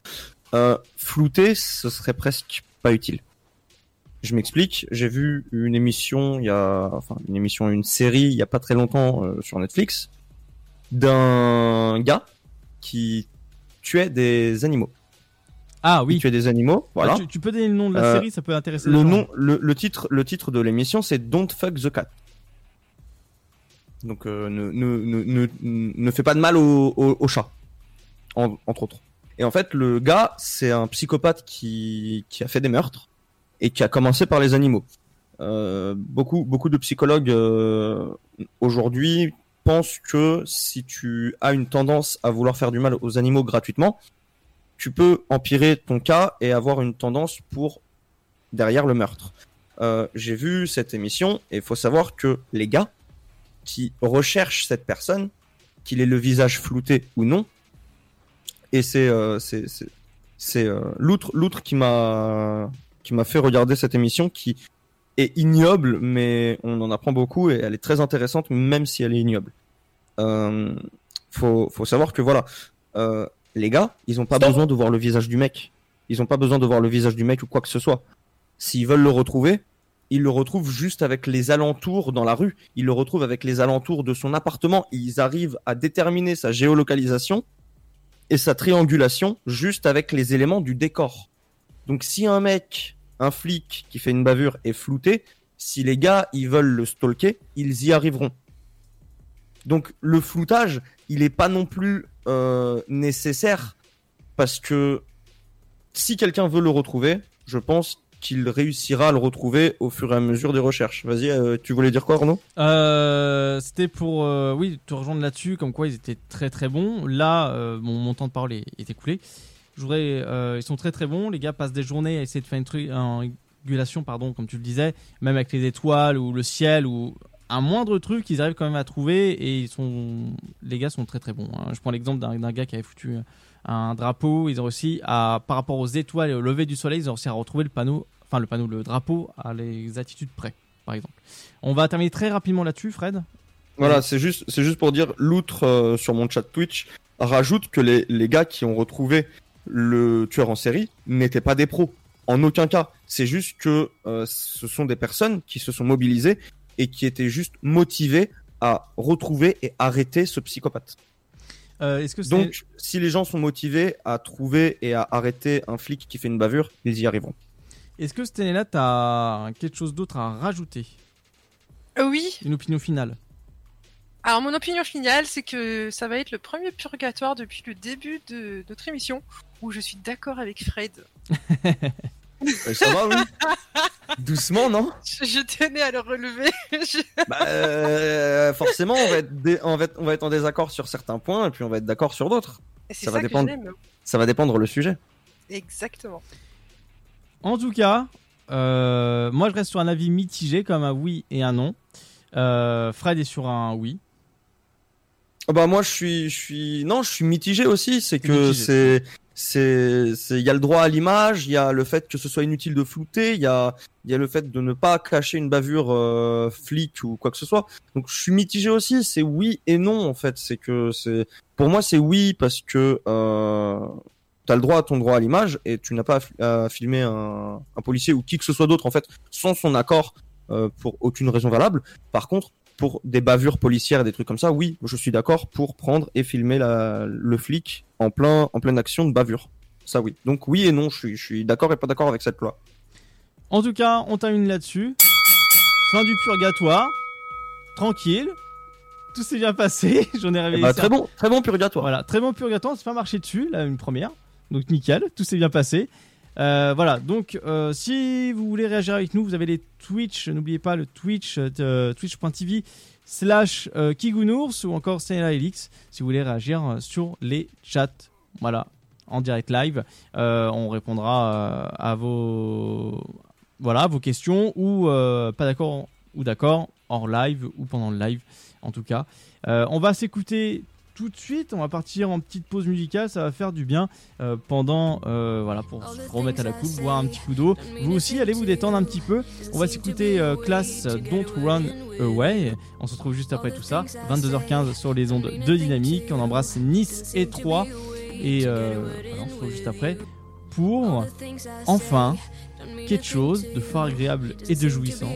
Flouter, ce serait presque pas utile. Je m'explique. J'ai vu une émission, il y a, enfin une émission, une série, il y a pas très longtemps sur Netflix, d'un gars qui tuait des animaux. Ah oui. Tuait des animaux. Voilà. Ah, tu, tu peux donner le nom de la Euh, série, ça peut intéresser le les gens. nom, le, le titre, le titre de l'émission, c'est Don't Fuck the Cat. Donc euh, ne, ne, ne, ne, ne fais pas de mal au, au, au chat, en- entre autres. Et en fait, le gars, c'est un psychopathe qui, qui a fait des meurtres et qui a commencé par les animaux. Euh, beaucoup, beaucoup de psychologues euh, aujourd'hui pensent que si tu as une tendance à vouloir faire du mal aux animaux gratuitement, tu peux empirer ton cas et avoir une tendance pour derrière le meurtre. Euh, J'ai vu cette émission et il faut savoir que les gars qui recherchent cette personne, qu'il ait le visage flouté ou non, et c'est euh, c'est euh, l'outre l'outre qui m'a qui m'a fait regarder cette émission qui est ignoble mais on en apprend beaucoup et elle est très intéressante même si elle est ignoble. Euh, faut faut savoir que voilà euh, les gars ils ont pas besoin de voir le visage du mec. Ils ont pas besoin de voir le visage du mec ou quoi que ce soit. S'ils veulent le retrouver ils le retrouvent juste avec les alentours dans la rue. Ils le retrouvent avec les alentours de son appartement. Ils arrivent à déterminer sa géolocalisation et sa triangulation juste avec les éléments du décor. Donc si un mec, un flic qui fait une bavure est flouté, si les gars ils veulent le stalker, ils y arriveront. Donc le floutage, il est pas non plus euh, nécessaire parce que si quelqu'un veut le retrouver, je pense qu'il réussira à le retrouver au fur et à mesure des recherches. Vas-y, euh, tu voulais dire quoi, Arnaud? Euh, C'était pour, oui, te rejoindre là-dessus, comme quoi ils étaient très très bons. Là, mon, temps de parole est, écoulé. Ils sont très très bons. Les gars passent des journées à essayer de faire une une régulation, pardon, comme tu le disais, même avec les étoiles ou le ciel ou un moindre truc, ils arrivent quand même à trouver et ils sont, les gars sont très très bons. hein. Je prends l'exemple d'un gars qui avait foutu un drapeau. Ils ont réussi à, par rapport aux étoiles et au lever du soleil, ils ont réussi à retrouver le panneau, enfin le panneau, le drapeau à les attitudes près, par exemple. On va terminer très rapidement là-dessus, Fred. Voilà, c'est juste, c'est juste pour dire, l'outre euh, sur mon chat Twitch rajoute que les, les gars qui ont retrouvé le tueur en série n'étaient pas des pros. En aucun cas. C'est juste que euh, ce sont des personnes qui se sont mobilisées et qui étaient juste motivées à retrouver et arrêter ce psychopathe. Euh, Est-ce que c'est- Donc, si les gens sont motivés à trouver et à arrêter un flic qui fait une bavure, ils y arriveront. Est-ce que cette année-là, tu as quelque chose d'autre à rajouter? Euh, oui, Une opinion finale Alors, mon opinion finale, c'est que ça va être le premier purgatoire depuis le début de notre émission où je suis d'accord avec Fred. Euh, Ça va, oui. Doucement, non? Je, je tenais à le relever. Je- Bah, euh, forcément, on va, être dé- on, va être, on va être en désaccord sur certains points et puis on va être d'accord sur d'autres. Ça va que dépendre. j'aime. Ça va dépendre le sujet. Exactement. En tout cas, euh, moi je reste sur un avis mitigé, comme un oui et un non. Euh, Fred est sur un oui. Ah Bah moi je suis je suis non je suis mitigé aussi c'est que c'est c'est il y a le droit à l'image il y a le fait que ce soit inutile de flouter il y a il y a le fait de ne pas cacher une bavure euh, flic ou quoi que ce soit. Donc je suis mitigé aussi c'est oui et non en fait. C'est que c'est pour moi c'est oui parce que euh, t'as le droit à ton droit à l'image et tu n'as pas à, fi- à filmer un, un policier ou qui que ce soit d'autre en fait sans son accord euh, pour aucune raison valable. Par contre pour des bavures policières des trucs comme ça, oui, je suis d'accord pour prendre et filmer la, le flic en plein en pleine action de bavure. Ça oui. Donc oui et non, je suis, je suis d'accord et pas d'accord avec cette loi. En tout cas, on termine là-dessus. Fin du purgatoire. Tranquille. Tout s'est bien passé. J'en ai réveillé. bah, ça. très bon, très bon purgatoire. Voilà, très bon purgatoire. C'est pas marché dessus, là, une première. Donc nickel, tout s'est bien passé. Euh, voilà, donc euh, si vous voulez réagir avec nous, vous avez les Twitch, n'oubliez pas le Twitch, euh, twitch.tv slash euh, Kigounours ou encore Helix si vous voulez réagir euh, sur les chats. Voilà, en direct live. Euh, on répondra à vos voilà vos questions ou pas d'accord ou d'accord hors live ou pendant le live en tout cas. On va s'écouter tout de suite. On va partir en petite pause musicale. Ça va faire du bien euh, pendant euh, voilà pour se remettre à la coupe, boire un petit coup d'eau. Vous aussi, allez vous détendre un petit peu. On va s'écouter euh, classe euh, Don't Run Away. On se retrouve juste après tout ça. 22h15 sur les ondes de Dynamique. On embrasse Nice et 3 et euh, voilà, on se retrouve juste après pour enfin quelque chose de fort agréable et de jouissant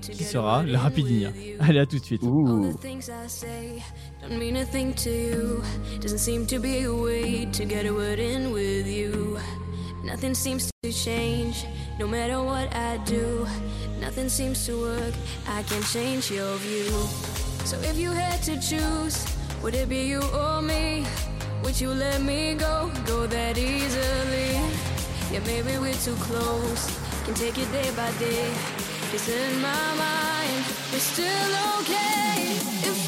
qui sera le Rapidinia. Allez à tout de suite. Don't mean a thing to you. Doesn't seem to be a way to get a word in with you. Nothing seems to change, no matter what I do. Nothing seems to work, I can't change your view. So if you had to choose, would it be you or me? Would you let me go, go that easily? Yeah, maybe we're too close, can take it day by day. Cause in my mind, we're still okay if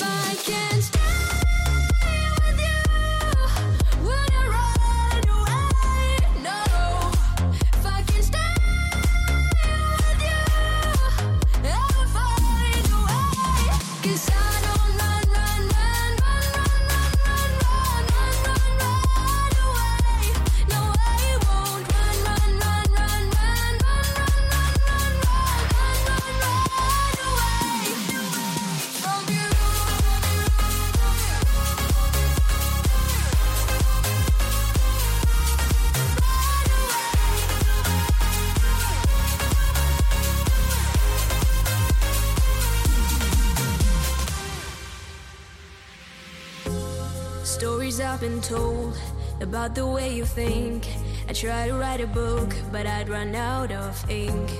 told about the way you think. I try to write a book, but I'd run out of ink.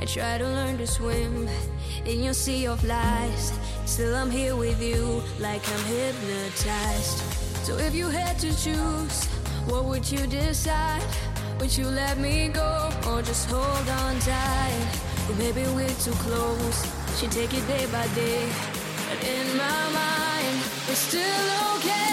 I try to learn to swim in your sea of lies. Still, I'm here with you, like I'm hypnotized. So, if you had to choose, what would you decide? Would you let me go or just hold on tight? Or maybe we're too close. Should take it day by day. But in my mind, we're still okay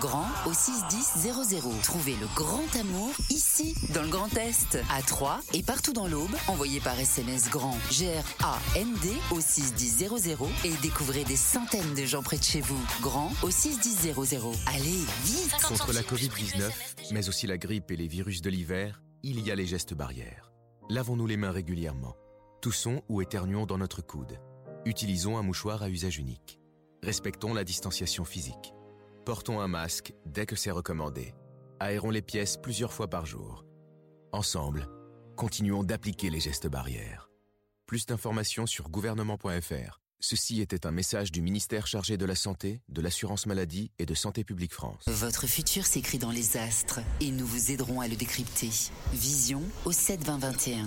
Grand au 61000. Trouvez le grand amour ici, dans le Grand Est, à Troyes et partout dans l'Aube. Envoyez par SMS grand G-R-A-N-D au 61000 et découvrez des centaines de gens près de chez vous. Grand au 61000. Allez, vite Contre la Covid-19, mais aussi la grippe et les virus de l'hiver, il y a les gestes barrières. Lavons-nous les mains régulièrement. Toussons ou éternuons dans notre coude. Utilisons un mouchoir à usage unique. Respectons la distanciation physique. Portons un masque dès que c'est recommandé. Aérons les pièces plusieurs fois par jour. Ensemble, continuons d'appliquer les gestes barrières. Plus d'informations sur gouvernement.fr. Ceci était un message du ministère chargé de la Santé, de l'Assurance Maladie et de Santé Publique France. Votre futur s'écrit dans les astres et nous vous aiderons à le décrypter. Vision au 72021.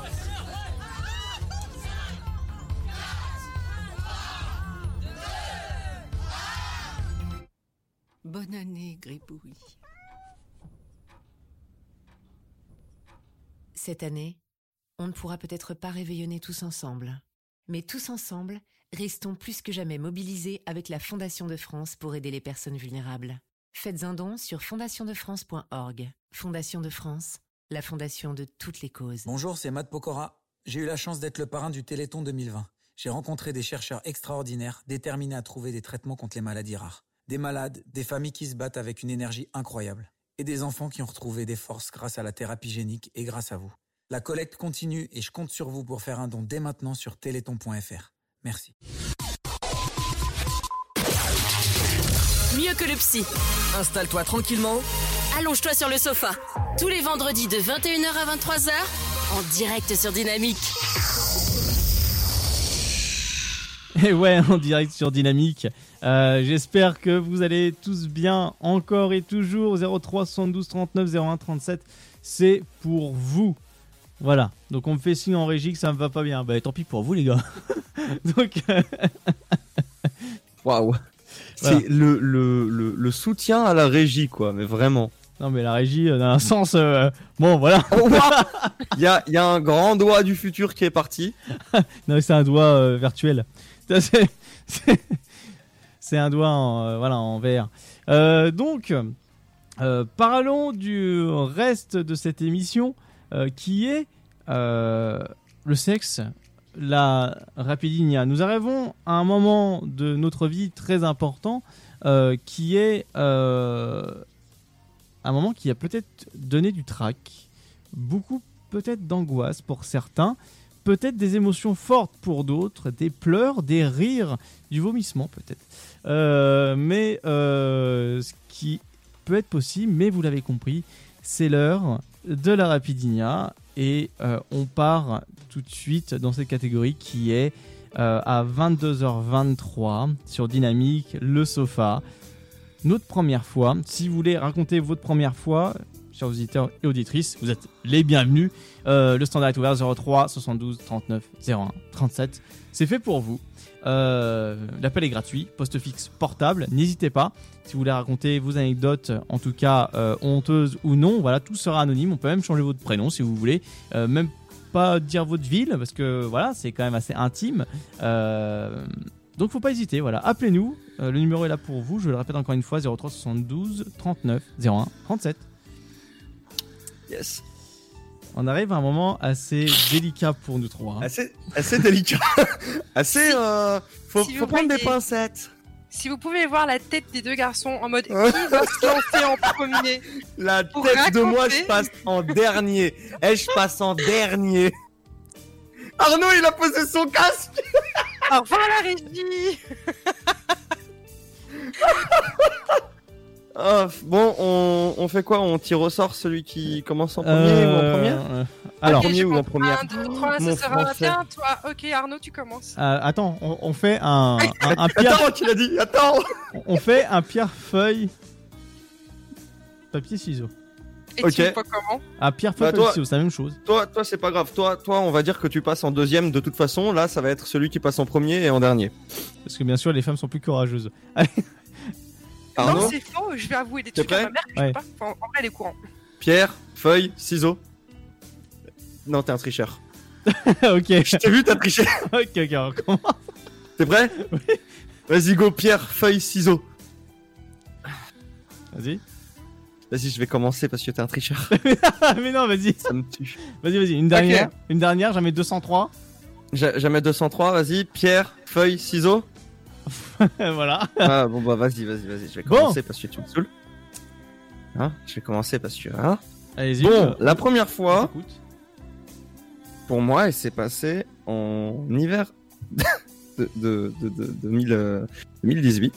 Bonne année, Gribouille. Cette année, on ne pourra peut-être pas réveillonner tous ensemble. Mais tous ensemble, restons plus que jamais mobilisés avec la Fondation de France pour aider les personnes vulnérables. Faites un don sur fondationdefrance.org. Fondation de France, la fondation de toutes les causes. Bonjour, c'est Matt Pokora. J'ai eu la chance d'être le parrain du Téléthon 2020. J'ai rencontré des chercheurs extraordinaires, déterminés à trouver des traitements contre les maladies rares. Des malades, des familles qui se battent avec une énergie incroyable. Et des enfants qui ont retrouvé des forces grâce à la thérapie génique et grâce à vous. La collecte continue et je compte sur vous pour faire un don dès maintenant sur téléthon.fr. Merci. Mieux que le psy. Installe-toi tranquillement. Allonge-toi sur le sofa. Tous les vendredis de 21h à 23h, en direct sur Dynamique. Et ouais, en direct sur Dynamique. Euh, J'espère que vous allez tous bien encore et toujours. 03 72 39 01 37, c'est pour vous. Voilà. Donc on me fait signe en régie que ça me va pas bien. Bah tant pis pour vous les gars. Donc. euh, Waouh. Voilà. C'est le, le, le, le soutien à la régie, quoi, mais vraiment. Non mais la régie, euh, dans un sens, euh, bon voilà. Il y a, y a un grand doigt du futur qui est parti. non mais c'est un doigt euh, virtuel. C'est- un doigt en, euh, voilà, en VR. Euh, donc, euh, parlons du reste de cette émission qui est le sexe, la rapidinia. Nous arrivons à un moment de notre vie très important qui est un moment qui a peut-être donné du trac, beaucoup peut-être d'angoisse pour certains, peut-être des émotions fortes pour d'autres, des pleurs, des rires, du vomissement peut-être. Euh, mais euh, ce qui peut être possible, mais vous l'avez compris, c'est l'heure de la rapidinia et euh, on part tout de suite dans cette catégorie qui est à 22h23 sur Dynamique, le sofa. Notre première fois, si vous voulez raconter votre première fois, chers auditeurs et auditrices, vous êtes les bienvenus. Euh, le standard est ouvert 03 72 39 01 37. C'est fait pour vous. Euh, L'appel est gratuit, poste fixe portable. N'hésitez pas. Si vous voulez raconter vos anecdotes, en tout cas euh, honteuses ou non, voilà, tout sera anonyme. On peut même changer votre prénom si vous voulez. Même pas dire votre ville parce que voilà, c'est quand même assez intime. Donc faut pas hésiter, voilà, appelez-nous. Le numéro est là pour vous. Je le répète encore une fois 03 72 39 01 37. Yes. On arrive à un moment assez délicat pour nous trois. hein. Assez, assez délicat. assez. Euh, faut si faut vous prendre des pincettes. Si vous pouvez voir la tête des deux garçons en mode qui va se lancer en premier La tête de moi, je passe en dernier. Eh, je passe en dernier. Arnaud, il a posé son casque. Au revoir la régie Ah, bon, on, on fait quoi? On tire au sort celui qui commence en premier ou en première euh, En alors, premier ou en première? 1, 2, 3, Mon ça sera français. bien. Toi, ok, Arnaud, tu commences. euh, attends, on, on fait un, un, un pierre. Attends, tu l'as dit, attends On fait un pierre feuille papier ciseaux. Et Ok. tu comment? Ah pierre feuille Bah, papier toi- ciseaux, c'est la même chose. Toi, toi, c'est pas grave. Toi, toi, on va dire que tu passes en deuxième de toute façon. Là, ça va être celui qui passe en premier et en dernier. Parce que bien sûr, les femmes sont plus courageuses. Allez. Non, c'est faux, je vais avouer des trucs à ma mère que je sais pas. Enfin, en vrai, elle est courant. Pierre, feuille, ciseaux. Non, t'es un tricheur. ok. Je t'ai vu, t'as triché. ok, ok, on commence. T'es prêt Vas-y, go, pierre, feuille, ciseaux. Vas-y. Vas-y, je vais commencer parce que t'es un tricheur. Mais non, vas-y. Ça me tue. Vas-y, vas-y. Une dernière. Une dernière, j'en mets 203. Ja- Jamais 203, vas-y. Pierre, feuille, ciseaux. voilà. Ah, bon, bah, vas-y, vas-y, vas-y. Je vais Bon. commencer parce que tu me saoules. Hein je vais commencer parce que. Hein Allez-y. Bon, la première fois, pour moi, elle s'est passée en hiver de, de, de, de- 2000, euh, 2018.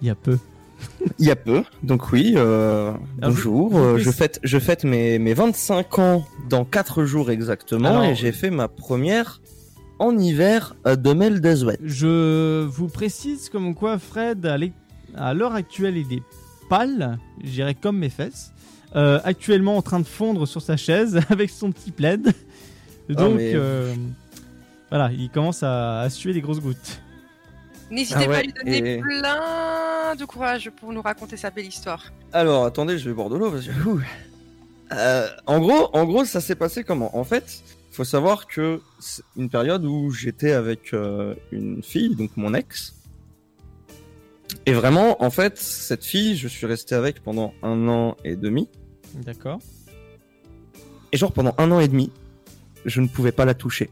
Il y a peu. Il y a peu, donc oui, euh, Alors, bonjour. vous- vous euh, je fête, je fête mes, mes 25 ans dans 4 jours exactement Alors- et j'ai fait ma première en hiver à Demel d'Azuet. Je vous précise comme quoi Fred, à l'heure actuelle, il est pâle, j'irais comme mes fesses. Euh, actuellement en train de fondre sur sa chaise avec son petit plaid. Donc, mais- euh, voilà, il commence à, à suer des grosses gouttes. N'hésitez Ah pas à lui donner et- plein de courage pour nous raconter sa belle histoire. Alors, attendez, je vais boire de l'eau parce que. ouh. Euh, en gros, en gros, ça s'est passé comment? En fait, faut savoir que c'est une période où j'étais avec euh, une fille, donc mon ex. Et vraiment, en fait, cette fille, je suis resté avec pendant un an et demi. D'accord. Et genre pendant un an et demi, je ne pouvais pas la toucher.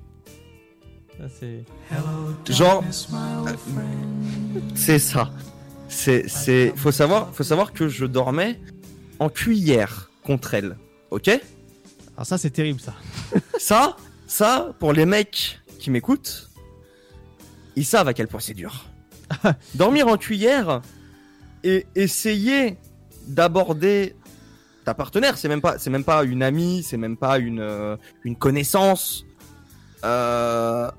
Ça, c'est. Genre, euh, c'est ça. C'est, c'est, faut savoir, faut savoir que je dormais en cuillère contre elle. Ok? Alors, ça, c'est terrible, ça. Ça, ça, pour les mecs qui m'écoutent, ils savent à quel point c'est dur. Dormir en cuillère et essayer d'aborder ta partenaire, c'est même pas, c'est même pas une amie, c'est même pas une, euh, une connaissance. Euh...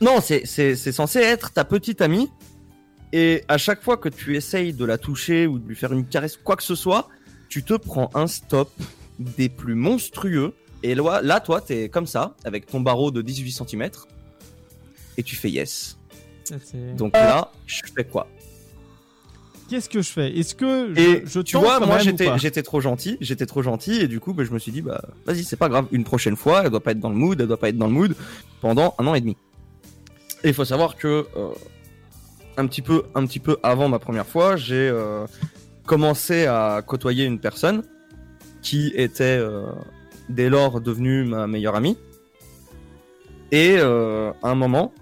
Non, c'est, c'est, c'est censé être ta petite amie. Et à chaque fois que tu essayes de la toucher ou de lui faire une caresse, quoi que ce soit, tu te prends un stop des plus monstrueux. Et là, là toi, t'es comme ça, avec ton barreau de 18 cm. Et tu fais yes. Donc là, je fais quoi? Qu'est-ce que je fais? Est-ce que je, Et je tu vois, moi j'étais trop gentil, j'étais trop gentil et du coup bah, je me suis dit bah vas-y c'est pas grave, une prochaine fois, elle doit pas être dans le mood, elle doit pas être dans le mood pendant un an et demi. Et il faut savoir que euh, un petit peu un petit peu avant ma première fois, j'ai euh, commencé à côtoyer une personne qui était euh, dès lors devenue ma meilleure amie. Et euh, un moment,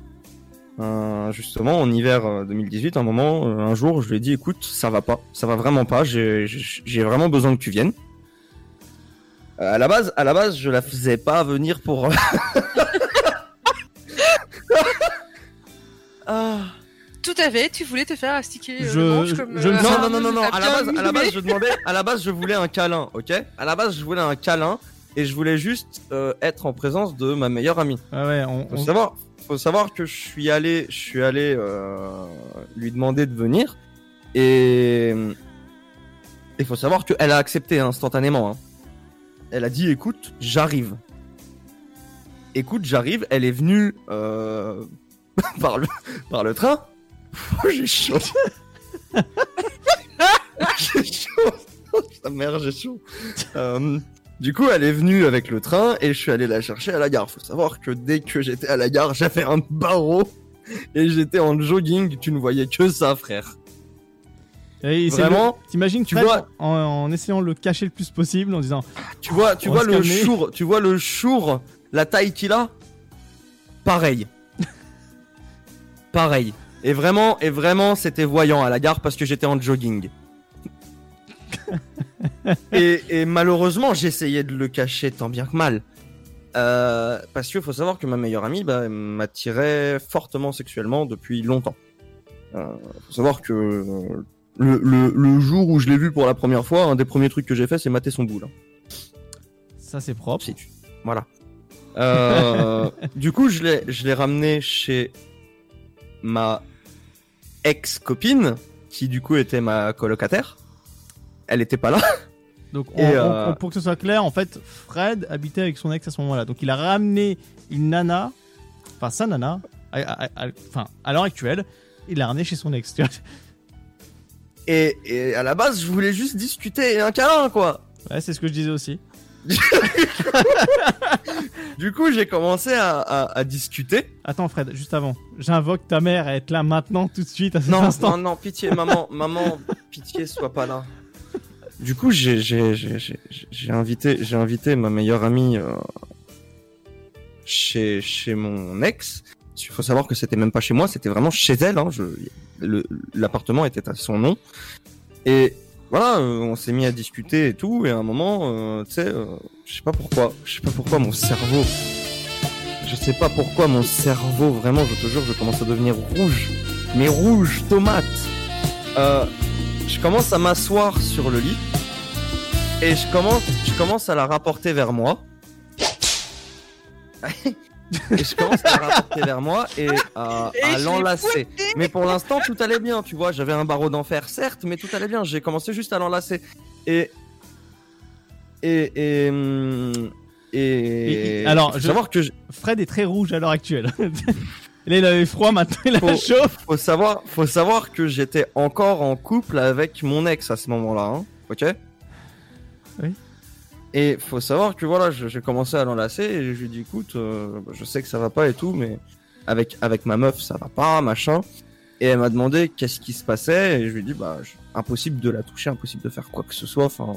euh, justement en hiver euh, 2018, un moment, un jour, je lui ai dit écoute, ça va pas, ça va vraiment pas, j'ai vraiment besoin que tu viennes. À la base, à la base, je la faisais pas venir pour. ah. Tout à fait, tu voulais te faire astiquer euh, Je- le manche comme... je euh, Non, non, non, non, non. l'a À la base, à la base, je demandais, à la base, je voulais un câlin, ok? À la base, je voulais un câlin et je voulais juste euh, être en présence de ma meilleure amie. Ah ouais, on, Faut on- savoir, faut savoir que je suis allé, je suis allé euh, lui demander de venir et il faut savoir qu'elle a accepté instantanément. hein. Elle a dit écoute, j'arrive. Écoute, j'arrive. Elle est venue euh, par le par le train. Oh, j'ai chaud. j'ai chaud. Oh, Putain, merde, j'ai chaud. Euh, Du coup, elle est venue avec le train et je suis allé la chercher à la gare. Faut savoir que dès que j'étais à la gare, j'avais un barreau et j'étais en jogging. Tu ne voyais que ça, frère. Et c'est Vraiment, le- T'imagines, tu tu vois- en, en essayant de le cacher le plus possible, en disant Tu vois, tu vois le chour, tu vois le chour, la taille qu'il a? Pareil. Pareil. Et vraiment, et vraiment, c'était voyant à la gare parce que j'étais en jogging. et, et malheureusement, j'essayais de le cacher tant bien que mal. Euh, parce qu'il faut savoir que ma meilleure amie bah, m'attirait fortement sexuellement depuis longtemps. Euh, faut savoir que le, le- le jour où je l'ai vu pour la première fois, un des premiers trucs que j'ai fait, c'est mater son boule. hein. ça c'est propre. Si tu- Voilà. Euh, du coup, je l'ai ramené chez ma ex-copine, qui du coup était ma colocataire. Elle était pas là. Donc, on- Et, on- euh, on- pour que ce soit clair, en fait, Fred habitait avec son ex à ce moment-là. Donc, il a ramené une nana, enfin sa nana, à, à- à- enfin, à l'heure actuelle, il l'a ramené chez son ex. tu vois. Et, et à la base, je voulais juste discuter et un câlin, quoi. Ouais, c'est ce que je disais aussi. Du coup, j'ai commencé à, à- à discuter. Attends, Fred, juste avant, j'invoque ta mère à être là maintenant, tout de suite, à cet Non, instant. non, non, pitié, maman, maman, pitié, sois pas là. Du coup, j'ai, invité, j'ai invité ma meilleure amie euh, chez, chez mon ex. Il faut savoir que c'était même pas chez moi, c'était vraiment chez elle. Hein. L'appartement était à son nom. Et voilà, euh, on s'est mis à discuter et tout. Et à un moment, euh, tu sais, euh, je sais pas pourquoi, je sais pas pourquoi mon cerveau, je sais pas pourquoi mon cerveau, vraiment, je te jure, je commence à devenir rouge, mais rouge, tomate. Euh, je commence à m'asseoir sur le lit et je commence, je commence à la rapporter vers moi. Et je commence à la rapporter vers moi et à, l'enlacer. Mais pour l'instant, tout allait bien, tu vois. J'avais un barreau d'enfer, certes, mais tout allait bien. J'ai commencé juste à l'enlacer. Et. Et. Et. hum, et, alors, je- savoir que je- Fred est très rouge à l'heure actuelle. Là, il avait froid, maintenant il a faut, chaud. faut savoir, faut savoir que j'étais encore en couple avec mon ex à ce moment-là, hein, ok? Oui. Et faut savoir que voilà, j'ai commencé à l'enlacer et je lui dit écoute, euh, je sais que ça va pas et tout, mais avec avec ma meuf ça va pas, machin. Et elle m'a demandé qu'est-ce qui se passait et je lui dit bah impossible de la toucher, impossible de faire quoi que ce soit. Enfin,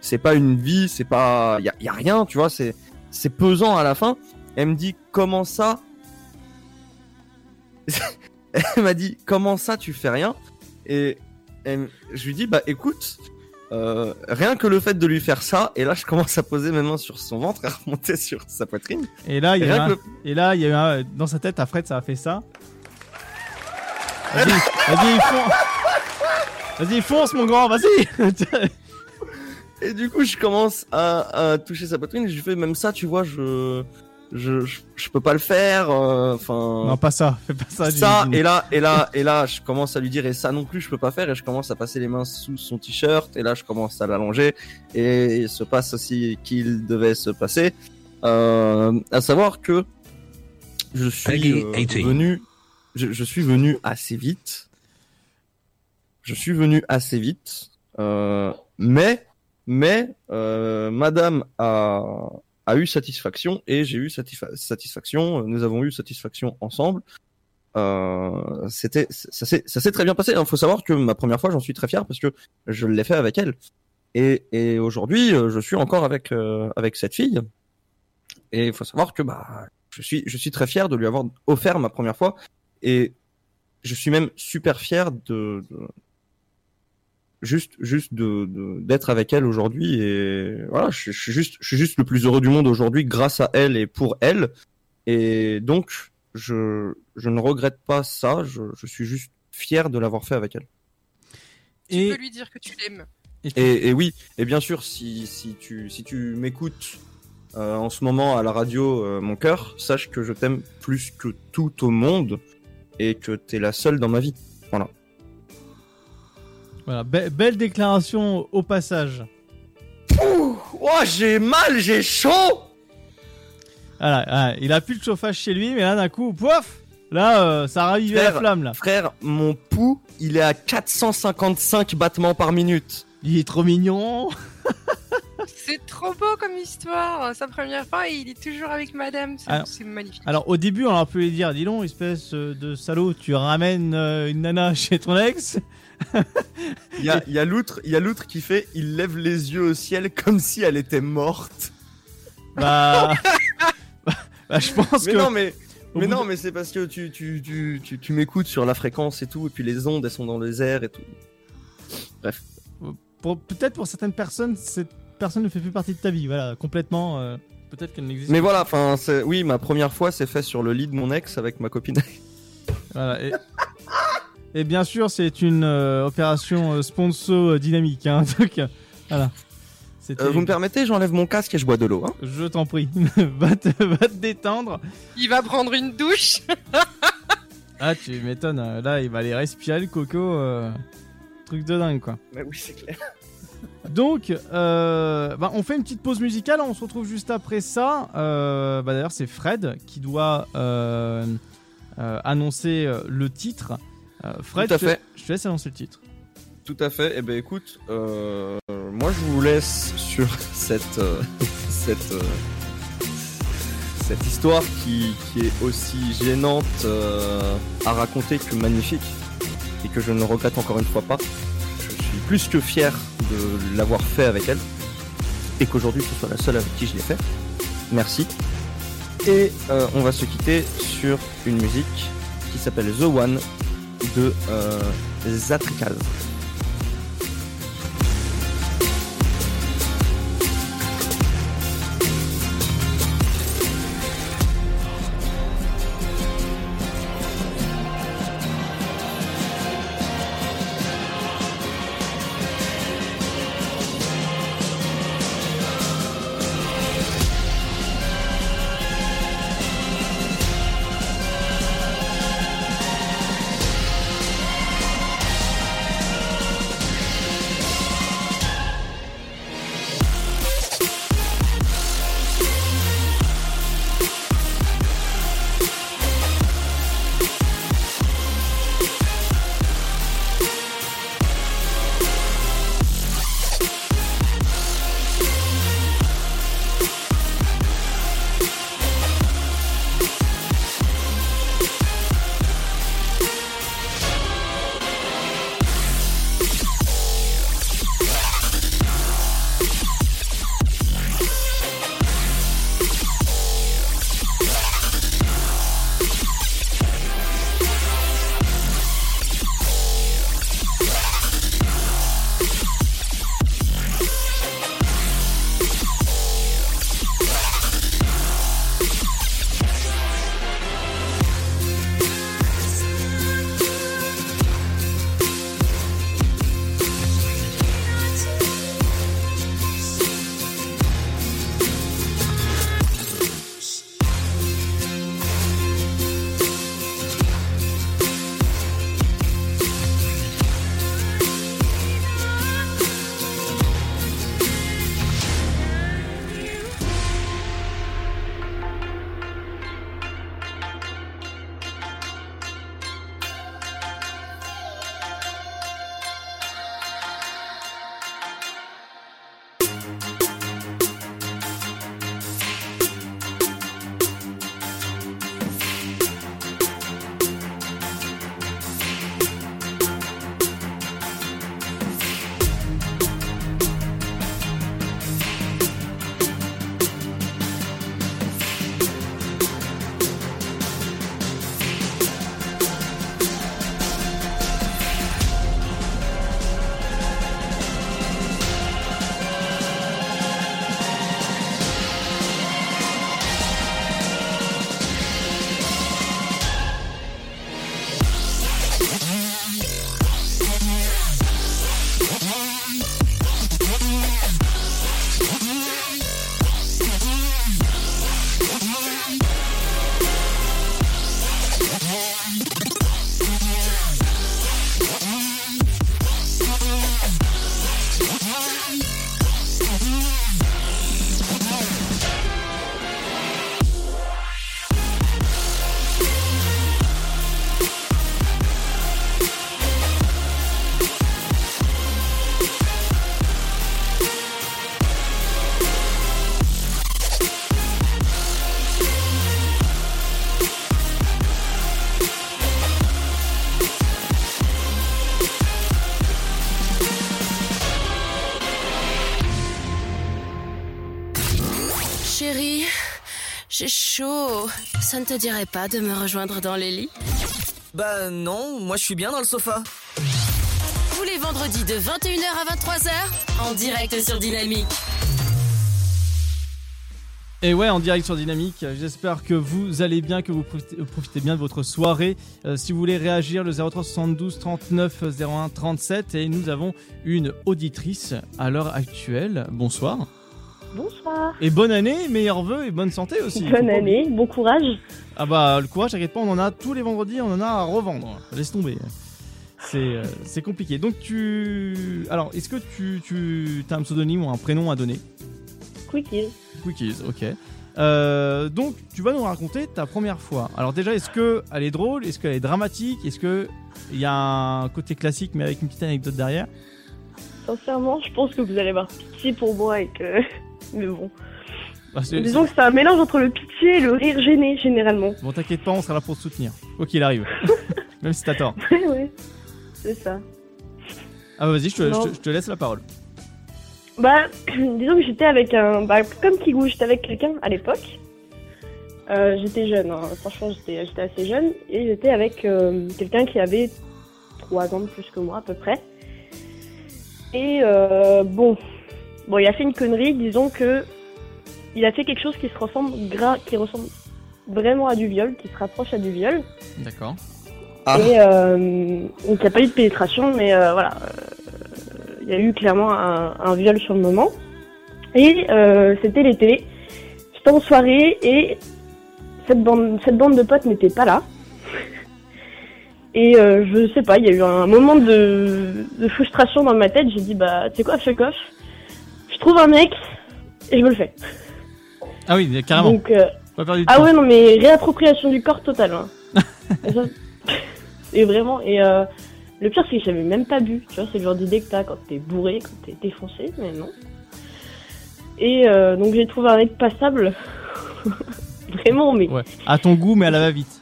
c'est pas une vie, c'est pas, y a, y a rien, tu vois, c'est c'est pesant à la fin. Elle me dit comment ça? Elle m'a dit comment ça tu fais rien? Et elle- je lui dis bah écoute euh, rien que le fait de lui faire ça et là je commence à poser mes mains sur son ventre à remonter sur sa poitrine Et là, il y a un- et là, il y a eu un- dans sa tête, à Fred, ça a fait ça. Vas-y, vas-y, fonce. Vas-y, fonce, mon grand, vas-y. et du coup je commence à, à toucher sa poitrine et je fais même ça tu vois je je, je, je peux pas le faire euh, enfin non, pas ça, fais pas ça. ça et là et là et là je commence à lui dire et ça non plus je peux pas faire et je commence à passer les mains sous son t-shirt et là je commence à l'allonger et il se passe aussi qu'il devait se passer euh, à savoir que je suis euh, 18. venu je, je suis venu assez vite je suis venu assez vite euh, mais mais euh, madame a a eu satisfaction et j'ai eu satisfa- satisfaction. Nous avons eu satisfaction ensemble. Euh, c'était, ça s'est, très bien passé. Il faut savoir que ma première fois, j'en suis très fier parce que je l'ai fait avec elle. Et, et aujourd'hui, euh, je suis encore avec euh, avec cette fille. Et il faut savoir que bah, je suis, je suis très fier de lui avoir offert ma première fois. Et je suis même super fier de, de juste juste de de- d'être avec elle aujourd'hui et voilà je, je suis juste je suis juste le plus heureux du monde aujourd'hui grâce à elle et pour elle. Et donc je je ne regrette pas ça. Je, je suis juste fier de l'avoir fait avec elle. Tu peux lui dire que tu l'aimes. et, et oui et bien sûr si si tu si tu m'écoutes euh, en ce moment à la radio euh, mon cœur sache que je t'aime plus que tout au monde et que t'es la seule dans ma vie. Voilà Voilà, be- belle déclaration au passage. Ouh, oh, j'ai mal, j'ai chaud. Voilà, voilà, il a plus de chauffage chez lui, mais là d'un coup, pouf Là, euh, ça a ravivé la flamme là. Frère, mon pouls, il est à 455 battements par minute. Il est trop mignon. C'est trop beau comme histoire. Sa première fois, il est toujours avec madame. C'est magnifique. Alors au début, on aurait pu lui dire, dis donc, espèce euh, de salaud, tu ramènes euh, une nana chez ton ex. Il y a, il y a l'outre, il y a l'outre qui fait, il lève les yeux au ciel comme si elle était morte. Bah, bah, je pense mais que. non, mais, non, de- mais c'est parce que tu, tu, tu, tu, tu m'écoutes sur la fréquence et tout, et puis les ondes, elles sont dans les airs et tout. Bref. peut-être pour certaines personnes, cette personne ne fait plus partie de ta vie. Voilà, complètement. euh, peut-être qu'elle n'existe. Mais voilà, enfin, oui, ma première fois, c'est fait sur le lit de mon ex avec ma copine. Voilà, et... et bien sûr, c'est une euh, opération euh, sponsor euh, dynamique. Hein, donc, voilà. C'était- Euh, vous me permettez, j'enlève mon casque et je bois de l'eau. Hein Je t'en prie, va, te, va te détendre. Il va prendre une douche. Ah, tu m'étonnes. euh, Là, il va aller respirer le coco. euh, Truc de dingue, quoi. Mais oui, c'est clair. Donc, euh, bah, on fait une petite pause musicale. On se retrouve juste après ça. Euh, bah, D'ailleurs, c'est Fred qui doit euh, euh, annoncer le titre. Euh, Fred, Tout à je te- fait. je te laisse annoncer le titre. Tout à fait. Eh ben écoute, euh, moi je vous laisse sur cette euh, cette euh, cette histoire qui, qui est aussi gênante à raconter que magnifique et que je ne regrette encore une fois pas. Je suis plus que fier de l'avoir fait avec elle et qu'aujourd'hui ce soit la seule avec qui je l'ai fait. Merci. Et on va se quitter sur une musique qui s'appelle The One de euh, Ça ne te dirait pas de me rejoindre dans les lits Bah non, moi je suis bien dans le sofa. Tous les vendredis de 21h à 23h, en direct sur Dynamique. Et ouais, en direct sur Dynamique. J'espère que vous allez bien, que vous profitez, euh, bien de votre soirée. Euh, si vous voulez réagir, le 03 72 39 01 37. Et nous avons une auditrice à l'heure actuelle. Bonsoir. Bonsoir. Et bonne année, meilleurs vœux et bonne santé aussi. Bonne année, bon courage. Ah bah le courage, t'inquiète pas, on en a tous les vendredis, on en a à revendre. Laisse tomber. C'est euh, compliqué. Donc tu... Alors, est-ce que tu, tu as un pseudonyme ou un prénom à donner? Quickies. Quickies, ok. Euh, donc tu vas nous raconter ta première fois. Alors déjà, est-ce que elle est drôle? Est-ce qu'elle est dramatique? Est-ce que il y a un côté classique mais avec une petite anecdote derrière? Sincèrement, je pense que vous allez avoir pitié pour moi et que. Mais bon. Bah, c'est- Disons que c'est un mélange entre le pitié et le rire gêné, généralement. Bon, t'inquiète pas, on sera là pour te soutenir. Quoi qu'il arrive. Même si t'as tort. Ouais, ouais. C'est ça. Ah bah, vas-y, je te, Non. je te- je te laisse la parole. Bah, disons que j'étais avec un. Bah, comme Kigou, j'étais avec quelqu'un à l'époque. Euh, j'étais jeune, hein. franchement, j'étais j'étais assez jeune. Et j'étais avec euh, quelqu'un qui avait 3 ans de plus que moi, à peu près. Et euh, bon. Bon, il a fait une connerie, disons que. Il a fait quelque chose qui se ressemble, gra... qui ressemble vraiment à du viol, qui se rapproche à du viol. D'accord. Et euh, donc il n'y a pas eu de pénétration, mais euh, voilà, euh, il y a eu clairement un, un viol sur le moment. Et euh, c'était l'été, j'étais en soirée et cette bande, cette bande de potes n'était pas là. Et euh, je sais pas, il y a eu un moment de, de frustration dans ma tête. J'ai dit bah tu sais quoi, fuck off. Je trouve un mec et je me le fais. Ah oui, carrément. Donc, euh, Pas perdu de ah temps. ouais, non, mais réappropriation du corps totale. hein. et, ça- et vraiment, et euh, le pire, c'est que j'avais même pas bu. Tu vois, c'est le genre d'idée que t'as quand t'es bourré, quand t'es défoncé, mais non. Et euh, donc, j'ai trouvé un mec passable. vraiment, mais. Ouais. À ton goût, mais à la va-vite.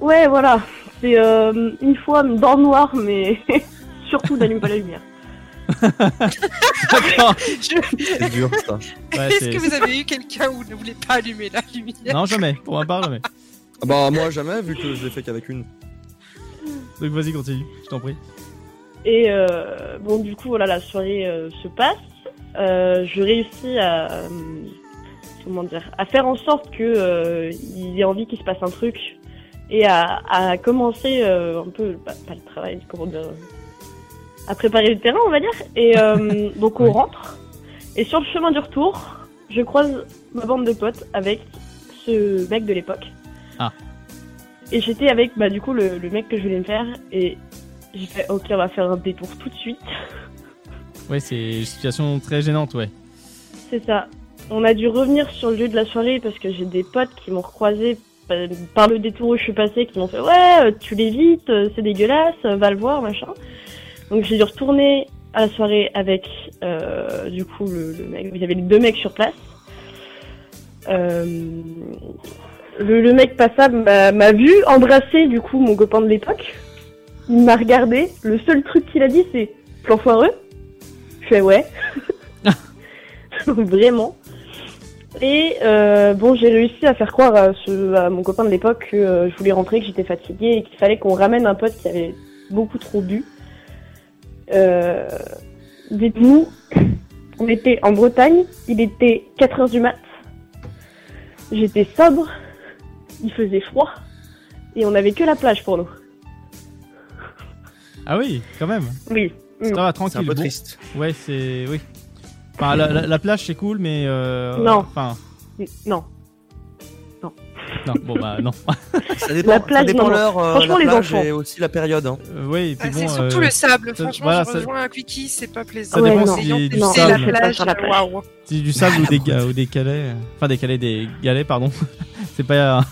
Ouais, voilà. C'est euh, une fois dans le noir, mais surtout n'allume pas la lumière. D'accord. C'est dur ça. Ouais, Est-ce que vous avez eu quelqu'un où vous ne voulez pas allumer la lumière Non, jamais. Pour ma part, jamais. Ah bah moi jamais, vu que je l'ai fait qu'avec une. Donc vas-y, continue. Je t'en prie. Et euh, bon, du coup, voilà, la soirée euh, se passe. Euh, je réussis à euh, comment dire, à faire en sorte que euh, il ait envie qu'il se passe un truc et à, à commencer euh, un peu, bah, pas le travail, comment dire, à préparer le terrain, on va dire. Et euh, donc on rentre. Et sur le chemin du retour, je croise ma bande de potes avec ce mec de l'époque. Ah. Et j'étais avec, bah, du coup, le, le mec que je voulais me faire. Et j'ai fait, ok, on va faire un détour tout de suite. Ouais, c'est une situation très gênante, ouais. C'est ça. On a dû revenir sur le lieu de la soirée parce que j'ai des potes qui m'ont recroisé pa- par le détour où je suis passée, qui m'ont fait, ouais, tu l'évites, c'est dégueulasse, va le voir, machin. Donc j'ai dû retourner à la soirée avec, euh, du coup, le, le mec. Il y avait les deux mecs sur place. Euh, le, le mec passable m'a m'a vu embrasser du coup mon copain de l'époque. Il m'a regardé. Le seul truc qu'il a dit c'est plan foireux. Je fais ouais. Vraiment. Et euh, bon, j'ai réussi à faire croire à, ce, à mon copain de l'époque que euh, je voulais rentrer, que j'étais fatiguée et qu'il fallait qu'on ramène un pote qui avait beaucoup trop bu. Euh, Dites-nous, on était en Bretagne, il était 4h du mat. J'étais sobre, il faisait froid et on avait que la plage pour nous. Ah oui, quand même. Oui. Ça va, tranquille. C'est un peu Bon. triste. Ouais, c'est. Oui. Enfin, la, la- la plage, c'est cool, mais. euh, Non. Enfin. Non. Non, bon, bah, non. Ça dépend, La plage, ça dépend l'heure, euh, Franchement, la les enfants. et aussi la période. Hein. Euh, ouais, puis Ah, bon. c'est surtout euh, le sable. ça- Franchement, voilà, je ça- rejoins un quickie, c'est pas plaisant. Ça dépend si Ayant du sable. la plage, la. Si c'est du sable ou des, ga- ou des galets. euh, Enfin, des galets, des galets, pardon. c'est pas.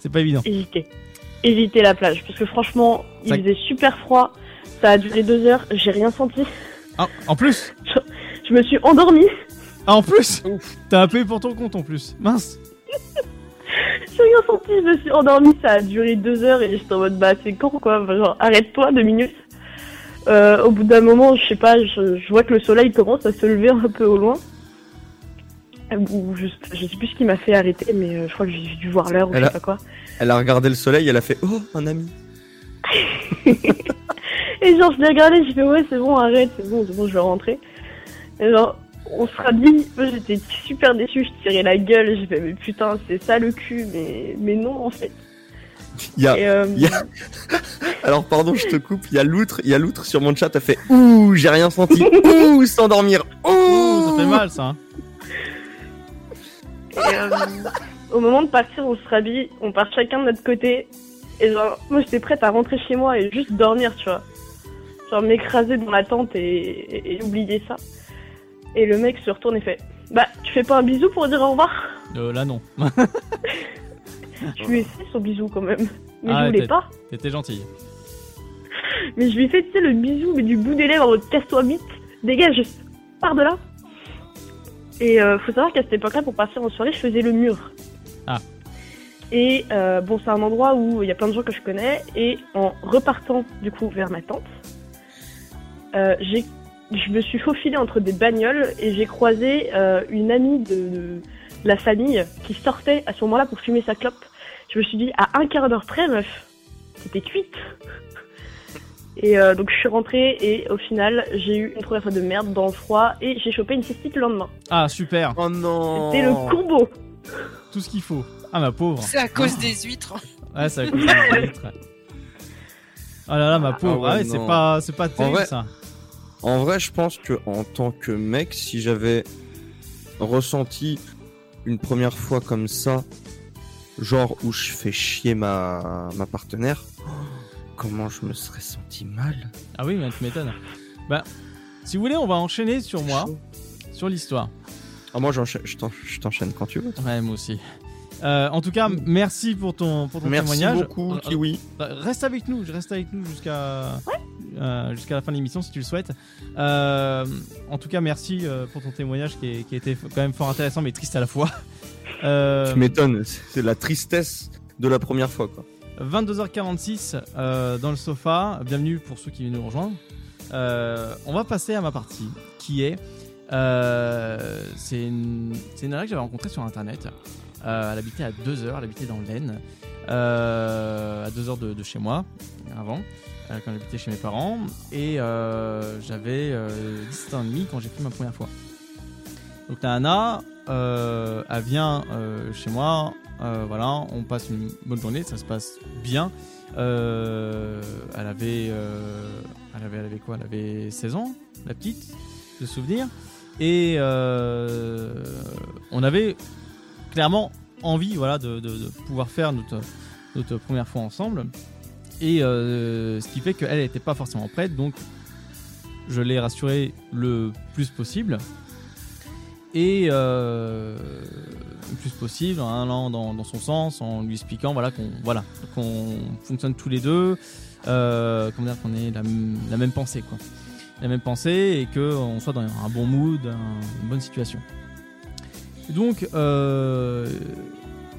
c'est pas évident. Évitez. Évitez la plage. Parce que franchement, il Ça- faisait super froid. Ça a duré deux heures. J'ai rien senti. Ah, en plus? Je, je me suis endormie. Ah, en plus? T'as un peu pour ton compte en plus. Mince. J'ai rien senti. Je me suis endormie. Ça a duré deux heures et j'étais en mode bah c'est quand quoi. Genre arrête-toi deux minutes. Euh, au bout d'un moment, je sais pas, je, je vois que le soleil commence à se lever un peu au loin. Ou je, je sais plus ce qui m'a fait arrêter, mais euh, je crois que j'ai dû voir l'heure ou je a- sais pas quoi. Elle a regardé le soleil, elle a fait Oh, un ami. Et genre, je l'ai regardé, j'ai fait ouais, c'est bon, arrête, c'est bon, c'est bon, je vais rentrer. Et genre, on se rhabille. Moi, j'étais super déçue, je tirais la gueule, j'ai fait mais putain, c'est ça le cul, mais, mais non, en fait. Il y a, Et, euh, il y a- Alors pardon, je te coupe. Il y a l'outre, il y a l'outre sur mon chat. A fait ouh, j'ai rien senti. ouh, s'endormir. Ouh, ça fait mal ça. hein. Et, euh, au moment de partir, on se rhabille, on part chacun de notre côté. Et genre, moi j'étais prête à rentrer chez moi et juste dormir, tu vois. Genre m'écraser dans la tente et, et- et oublier ça. Et le mec se retourne et fait Bah, tu fais pas un bisou pour dire au revoir? Euh, là non. Je lui ai fait son bisou quand même. Mais Ah, je voulais t'es- pas. T'étais gentil. Mais je lui ai fait, tu sais, le bisou, mais du bout des lèvres en mode casse-toi vite, dégage, pars de là. Et euh, faut savoir qu'à cette époque-là, pour partir en soirée, je faisais le mur. Ah. Et euh, bon, c'est un endroit où il y a plein de gens que je connais. Et en repartant du coup vers ma tante, euh, j'ai, je me suis faufilée entre des bagnoles et j'ai croisé euh, une amie de, de la famille qui sortait à ce moment-là pour fumer sa clope. Je me suis dit, à un quart d'heure près, meuf, c'était cuite. Et euh, donc je suis rentrée et au final, j'ai eu une première fois de merde dans le froid et j'ai chopé une cystite le lendemain. Ah super. Oh non. C'était le combo. Tout ce qu'il faut. Ah ma pauvre. C'est à cause des huîtres. Ouais, c'est à cause des huîtres. Oh là là, ma pauvre. Ah Ah ouais, ouais, c'est pas, c'est pas En terrible vrai, ça. En vrai, je pense que en tant que mec, si j'avais ressenti une première fois comme ça, genre où je fais chier ma, ma partenaire, comment je me serais senti mal. Ah oui, mais tu m'étonnes. Bah, si vous voulez, on va enchaîner sur moi, sur l'histoire. Ah, moi, j'enchaîne- je t'en- je t'enchaîne quand tu veux. Ouais, moi aussi. Euh, en tout cas, merci pour ton, pour ton Merci témoignage. beaucoup, Euh, Kiwi. euh, Reste avec nous, je reste avec nous jusqu'à euh, jusqu'à la fin de l'émission si tu le souhaites. Euh, en tout cas, merci euh, pour ton témoignage qui, est- qui était quand même fort intéressant mais triste à la fois. Tu m'étonnes, c'est la tristesse de la première fois, quoi. 22h46 euh, dans le sofa. Bienvenue pour ceux qui viennent nous rejoindre. On va passer à ma partie qui est. c'est une, nana que j'avais rencontrée sur internet. Elle habitait à 2 heures, elle habitait dans l'Aisne, euh, à 2 heures de, de chez moi, avant, quand j'habitais chez mes parents. Et euh, j'avais euh, 17 ans et demi quand j'ai pris ma première fois. Donc la euh, elle vient euh, chez moi, euh, voilà, on passe une bonne journée, ça se passe bien. Euh, elle avait, euh, elle avait, quoi? Elle avait 16 ans, la petite, de souvenir. Et euh, on avait clairement envie, voilà, de, pouvoir faire notre première fois ensemble. Et euh, ce qui fait qu'elle n'était pas forcément prête, donc je l'ai rassurée le plus possible. Et euh, le plus possible, en dans, son sens, en lui expliquant voilà, qu'on voilà, qu'on fonctionne tous les deux, euh, comment dire, qu'on ait la, même pensée. Quoi. La même pensée et qu'on soit dans un bon mood, un- une bonne situation. Donc, euh,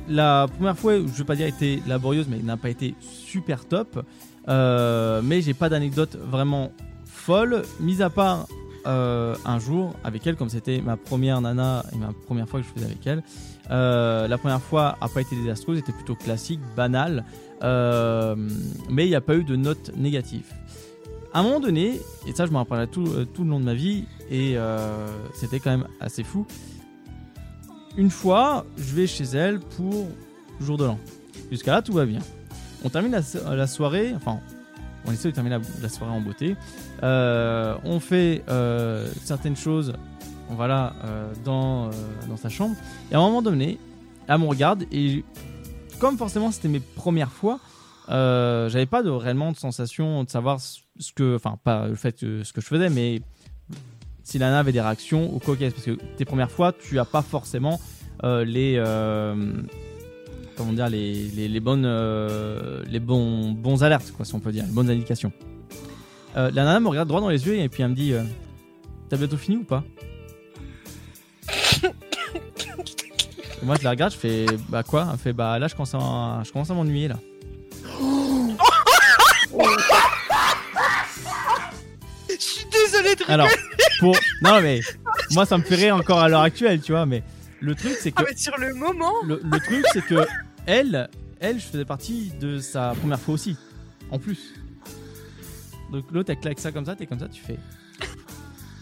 la première fois, je vais pas dire été laborieuse, mais n'a pas été super top. Euh, mais j'ai pas d'anecdote vraiment folle, mis à part euh, un jour avec elle, comme c'était ma première nana et ma première fois que je faisais avec elle. Euh, la première fois a pas été désastreuse, était plutôt classique, banale, mais il n'y a pas eu de notes négatives. À un moment donné, et ça je me rappellerai tout, le long de ma vie, et c'était quand même assez fou. Une fois, je vais chez elle pour jour de l'an. Jusqu'à là, tout va bien. On termine la, so- la soirée, enfin, on essaie de terminer la, soirée en beauté. Euh, on fait euh, certaines choses, voilà, euh, dans, euh, dans sa chambre. Et à un moment donné, elle me regarde et comme forcément c'était mes premières fois, j'avais pas de réellement de sensation de savoir ce que, enfin pas le fait que ce que je faisais, mais si Lana avait des réactions au cocasse parce que tes premières fois, tu as pas forcément euh, les euh, comment dire les, les, bonnes euh, les bons bons alertes quoi si on peut dire les bonnes indications. La nana me regarde droit dans les yeux et puis elle me dit T'as bientôt fini ou pas? Moi je la regarde, je fais Bah quoi? Elle fait Bah là je commence à, je commence à m'ennuyer là. Désolé de rigoler. Alors, pour. Non mais moi ça me rire encore à l'heure actuelle, tu vois, mais Le truc, c'est Ah, que mais sur le moment le, le truc, c'est que elle, elle, je faisais partie de sa première fois aussi, en plus. Donc l'autre, elle claque ça comme ça, t'es comme ça, tu fais,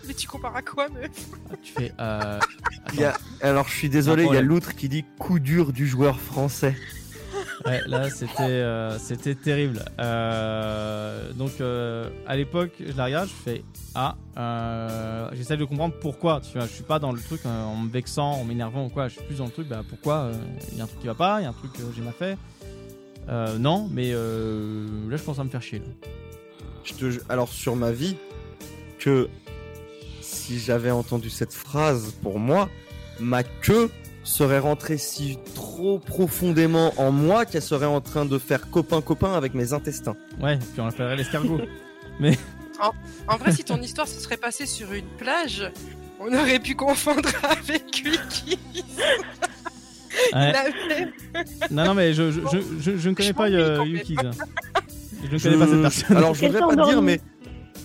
Mais tu compares à quoi, meuf? Tu fais. Euh, Il y a- alors je suis désolé, il y a l'outre qui dit coup dur du joueur français. Ouais, là c'était euh, terrible. Euh, donc euh, à l'époque, je la regarde, je fais ah, j'essaie de comprendre pourquoi. Tu vois, je suis pas dans le truc en me vexant, en m'énervant ou quoi. Je suis plus dans le truc, bah pourquoi Il y a un truc qui va pas, il y a un truc que j'ai mal fait. Non, mais là je pense à me faire chier. Alors sur ma vie que si j'avais entendu cette phrase pour moi, ma queue serait rentrée si trop profondément en moi qu'elle serait en train de faire copain copain avec mes intestins. Ouais, puis on l'appellerait l'escargot. mais En, en vrai, si ton histoire se serait passée sur une plage, on aurait pu confondre avec Wiki. Ouais. Non, non, mais je, je, je, je- je ne connais pas euh, Yuki's. Je ne Je- connais pas cette personne. Alors je voudrais pas te dire mais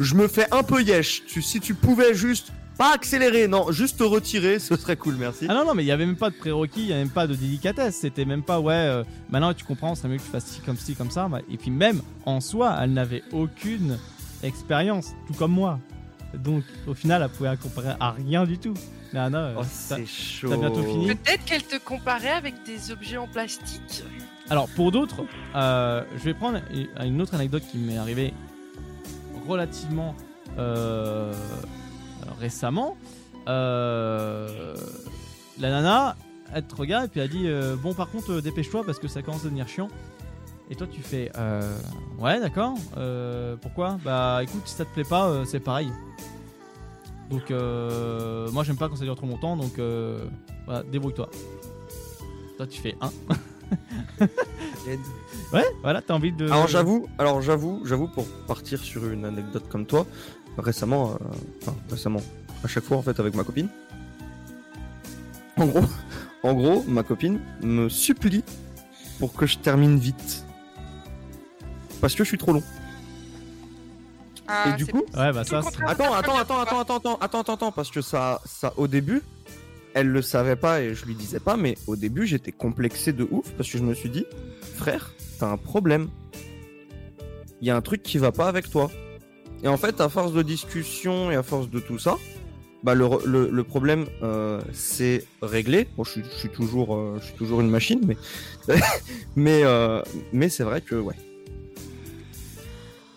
je me fais un peu yesh. Tu, si tu pouvais juste pas accélérer, non, juste te retirer, ce serait cool, merci. Ah non, non, mais il y avait même pas de prérequis, il y avait même pas de délicatesse. C'était même pas, ouais, euh, maintenant tu comprends, c'est mieux que tu fasses ci comme ci, comme ça. bah, Et puis même, en soi, elle n'avait aucune expérience, tout comme moi. Donc au final, elle pouvait comparer à rien du tout. Nana, euh, Oh, t'as- c'est chaud. t'as bientôt fini. Peut-être qu'elle te comparait avec des objets en plastique. Alors pour d'autres, euh, je vais prendre une autre anecdote qui m'est arrivée relativement euh, récemment. Euh, la nana, elle te regarde et puis elle dit euh, bon par contre euh, dépêche-toi parce que ça commence à devenir chiant. Et toi tu fais euh, ouais d'accord. euh, pourquoi? Bah écoute si ça te plaît pas c'est pareil. Donc euh, moi j'aime pas quand ça dure trop longtemps donc euh, voilà, débrouille-toi. Toi tu fais un. Ouais, voilà, t'as envie de. Alors j'avoue, alors j'avoue, j'avoue pour partir sur une anecdote comme toi, récemment, euh, enfin récemment, à chaque fois en fait avec ma copine. En gros, en gros, ma copine me supplie pour que je termine vite, parce que je suis trop long. Ah, Et du coup, Ouais, bah ça, attends, attends, attends, attends, attends, attends, attends, attends, parce que ça, ça au début, elle le savait pas et je lui disais pas, mais au début j'étais complexé de ouf parce que je me suis dit, frère, t'as un problème. Il y a un truc qui va pas avec toi. Et en fait, à force de discussion et à force de tout ça, bah le, re- le, le problème euh, c'est réglé. Bon, je suis, je suis toujours, euh, je suis toujours une machine, mais mais euh, mais c'est vrai que ouais.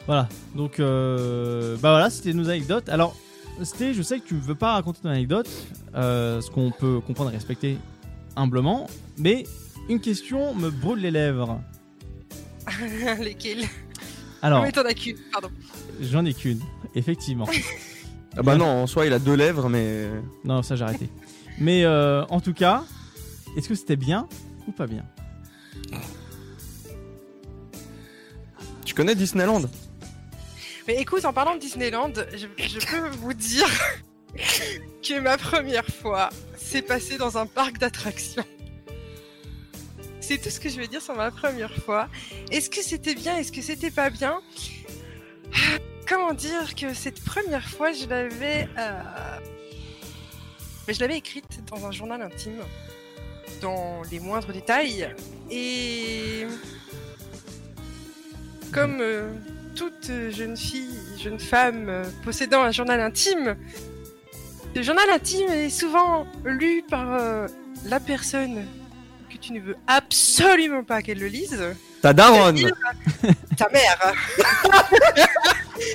Voilà, donc euh, bah voilà, c'était nos anecdotes. Alors, c'était, je sais que tu ne veux pas raconter ton anecdote, euh, ce qu'on peut comprendre et respecter humblement, mais une question me brûle les lèvres. Lesquels Alors, Mais t'en as qu'une, pardon. j'en ai qu'une, effectivement. Ah bah non, en soi il a deux lèvres, mais Non, ça j'ai arrêté. Mais euh, en tout cas, est-ce que c'était bien ou pas bien? Tu connais Disneyland? Mais écoute, en parlant de Disneyland, je, je peux vous dire que ma première fois s'est passée dans un parc d'attractions. C'est tout ce que je vais dire sur ma première fois. Est-ce que c'était bien? Est-ce que c'était pas bien? Comment dire que cette première fois, je l'avais, euh, je l'avais écrite dans un journal intime, dans les moindres détails, et comme euh, toute jeune fille, jeune femme possédant un journal intime, le journal intime est souvent lu par euh, la personne tu ne veux absolument pas qu'elle le lise. Ta daronne Ta mère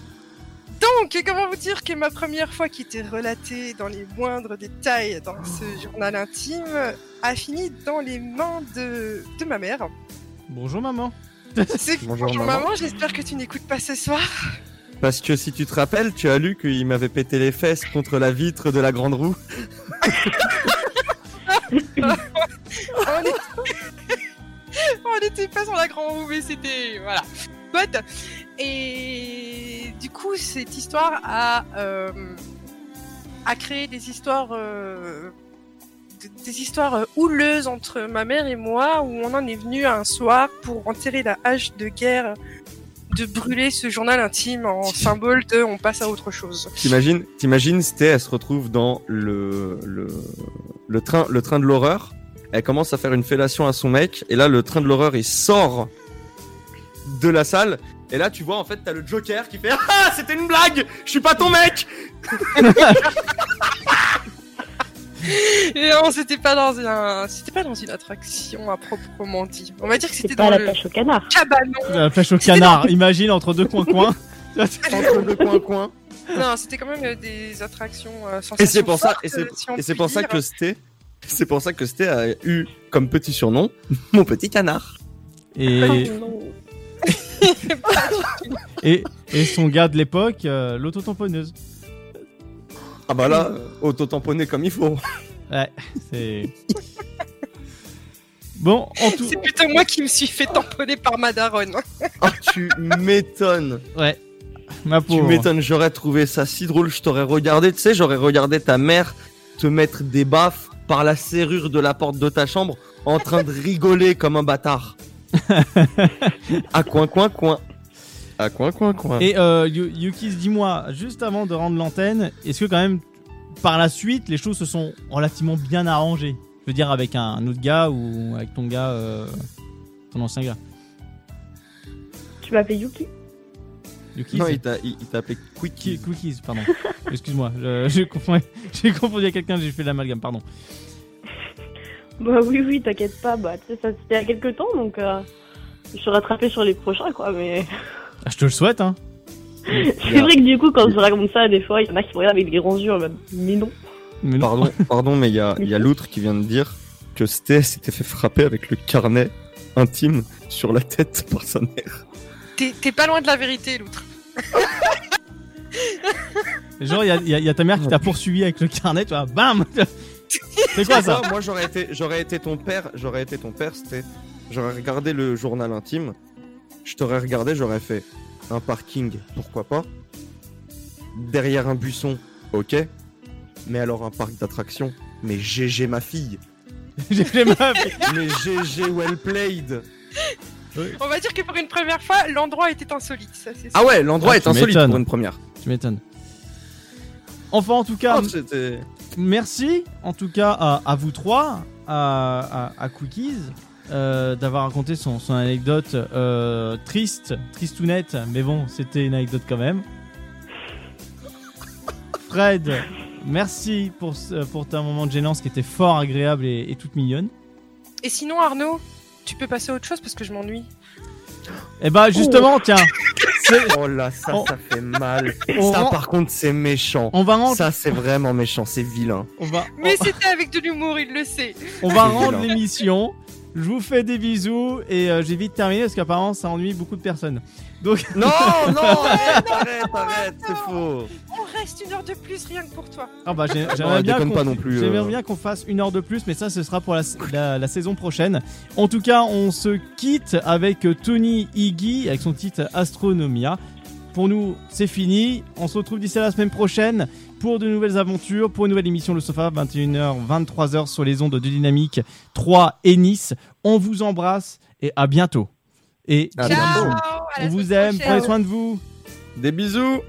Donc, comment vous dire que ma première fois qui était relatée dans les moindres détails dans ce journal intime a fini dans les mains de, de ma mère. Bonjour maman. Bonjour, bonjour maman. maman, j'espère que tu n'écoutes pas ce soir. Parce que si tu te rappelles, tu as lu qu'il m'avait pété les fesses contre la vitre de la grande roue. on n'était pas sur la grande roue, mais c'était. Voilà. But, et du coup, cette histoire a, euh, a créé des histoires. euh, des histoires euh, houleuses entre ma mère et moi, où on en est venu un soir pour enterrer la hache de guerre de brûler ce journal intime en symbole de on passe à autre chose. T'imagines, t'imagines, Sté, elle se retrouve dans le, le, le train, le train de l'horreur. Elle commence à faire une fellation à son mec, et là, le train de l'horreur, il sort de la salle. Et là, tu vois, en fait, t'as le Joker qui fait Ah, c'était une blague Je suis pas ton mec Et non, c'était pas dans un, c'était pas dans une attraction à proprement dit. On va dire que c'était C'est dans pas la le pêche au canard. cabanon. La pêche au canard, imagine entre deux coins-coins. Entre deux coins-coins. Non, c'était quand même euh, des attractions euh, Et c'est pour ça, fortes, et c'est, euh, si on et c'est pour ça que Sté, c'est pour ça que Sté a eu comme petit surnom mon petit canard. Et, et, et son gars de l'époque, euh, l'autotamponneuse. Ah bah là, auto-tamponné comme il faut. Ouais, c'est. Bon, en tout. C'est plutôt moi qui me suis fait tamponner par ma daronne. Ah, tu m'étonnes. Ouais. Ma Tu pauvre. m'étonnes, j'aurais trouvé ça si drôle, je t'aurais regardé, tu sais, j'aurais regardé ta mère te mettre des baffes par la serrure de la porte de ta chambre en train de rigoler comme un bâtard. à coin, coin, coin. À coin, coin, coin. Et euh, Yu- Yukis, dis-moi, juste avant de rendre l'antenne, est-ce que quand même, par la suite, les choses se sont relativement bien arrangées? Je veux dire, avec un, un autre gars ou avec ton gars, euh, ton ancien gars Tu m'appelles Yuki? Yukis Non, il t'a, il, il t'a appelé Quickie. Quickies, pardon. Excuse-moi, j'ai confondu, confondu avec quelqu'un, j'ai fait l'amalgame, pardon. Bah oui, oui, t'inquiète pas. Bah, tu sais, ça c'était il y a quelques temps, donc euh, je suis rattrapé sur les prochains, quoi. Mais Ah, je te le souhaite, hein. c'est vrai que du coup, quand je raconte ça, des fois, il y en a qui me regardent avec des grands yeux en mode, mais non. Pardon, pardon, mais il y a, il y a l'autre qui vient de dire que Sté s'était fait frapper avec le carnet intime sur la tête par sa mère. T'es pas loin de la vérité, l'outre. Genre, il y a, il y a- il y a ta mère qui t'a poursuivi avec le carnet, tu vois, bam C'est quoi ça? Moi, j'aurais été, j'aurais été ton père, j'aurais été ton père, c'était, j'aurais regardé le journal intime, je t'aurais regardé, j'aurais fait un parking, pourquoi pas, derrière un buisson, ok, mais alors un parc d'attractions, mais GG ma fille, GG ma fille, mais GG well played. On va dire que pour une première fois, l'endroit était insolite. Ça, c'est Ah ouais, l'endroit Ah, est tu insolite m'étonnes. pour une première. Tu m'étonnes. Enfin, en tout cas, Oh, merci en tout cas à, à vous trois, à, à, à Cookies, euh, d'avoir raconté son, son anecdote euh, triste, tristounette, mais bon, c'était une anecdote quand même. Fred, merci pour, ce- pour ta moment de gênance qui était fort agréable et, et toute mignonne. Et sinon, Arnaud, tu peux passer à autre chose parce que je m'ennuie. Et bah justement, tiens, c'est- Oh là, ça, On- ça fait mal. On ça, rend- par contre, c'est méchant. On va rendre- Ça, c'est vraiment méchant, c'est vilain. on va, Mais c'était avec de l'humour, il le sait. On va rendre l'émission. Je vous fais des bisous et euh, j'ai vite terminé parce qu'apparemment ça ennuie beaucoup de personnes. Donc Non, non, arrête, arrête, arrête, c'est faux. On reste une heure de plus rien que pour toi. Ah bah, j'aimerais bien qu'on euh. bien qu'on fasse une heure de plus, mais ça ce sera pour la, la- la saison prochaine. En tout cas, on se quitte avec Tony Iggy avec son titre Astronomia. Pour nous, c'est fini. On se retrouve d'ici à la semaine prochaine pour de nouvelles aventures, pour une nouvelle émission Le Sofa, 21h, 23h sur les ondes de Dynamique 3 et Nice. On vous embrasse et à bientôt. Et À des bientôt. bisous. On vous aime, prenez soin de vous. Des bisous.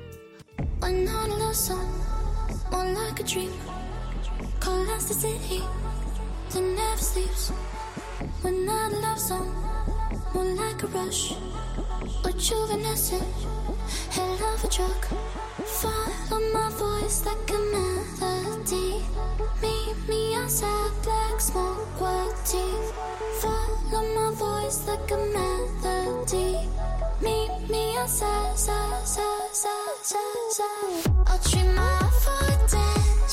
Like a a hell of a drug. Follow my voice like a melody. Meet me smoke. Follow my voice like a melody. Meet me. I'll treat my for a dance.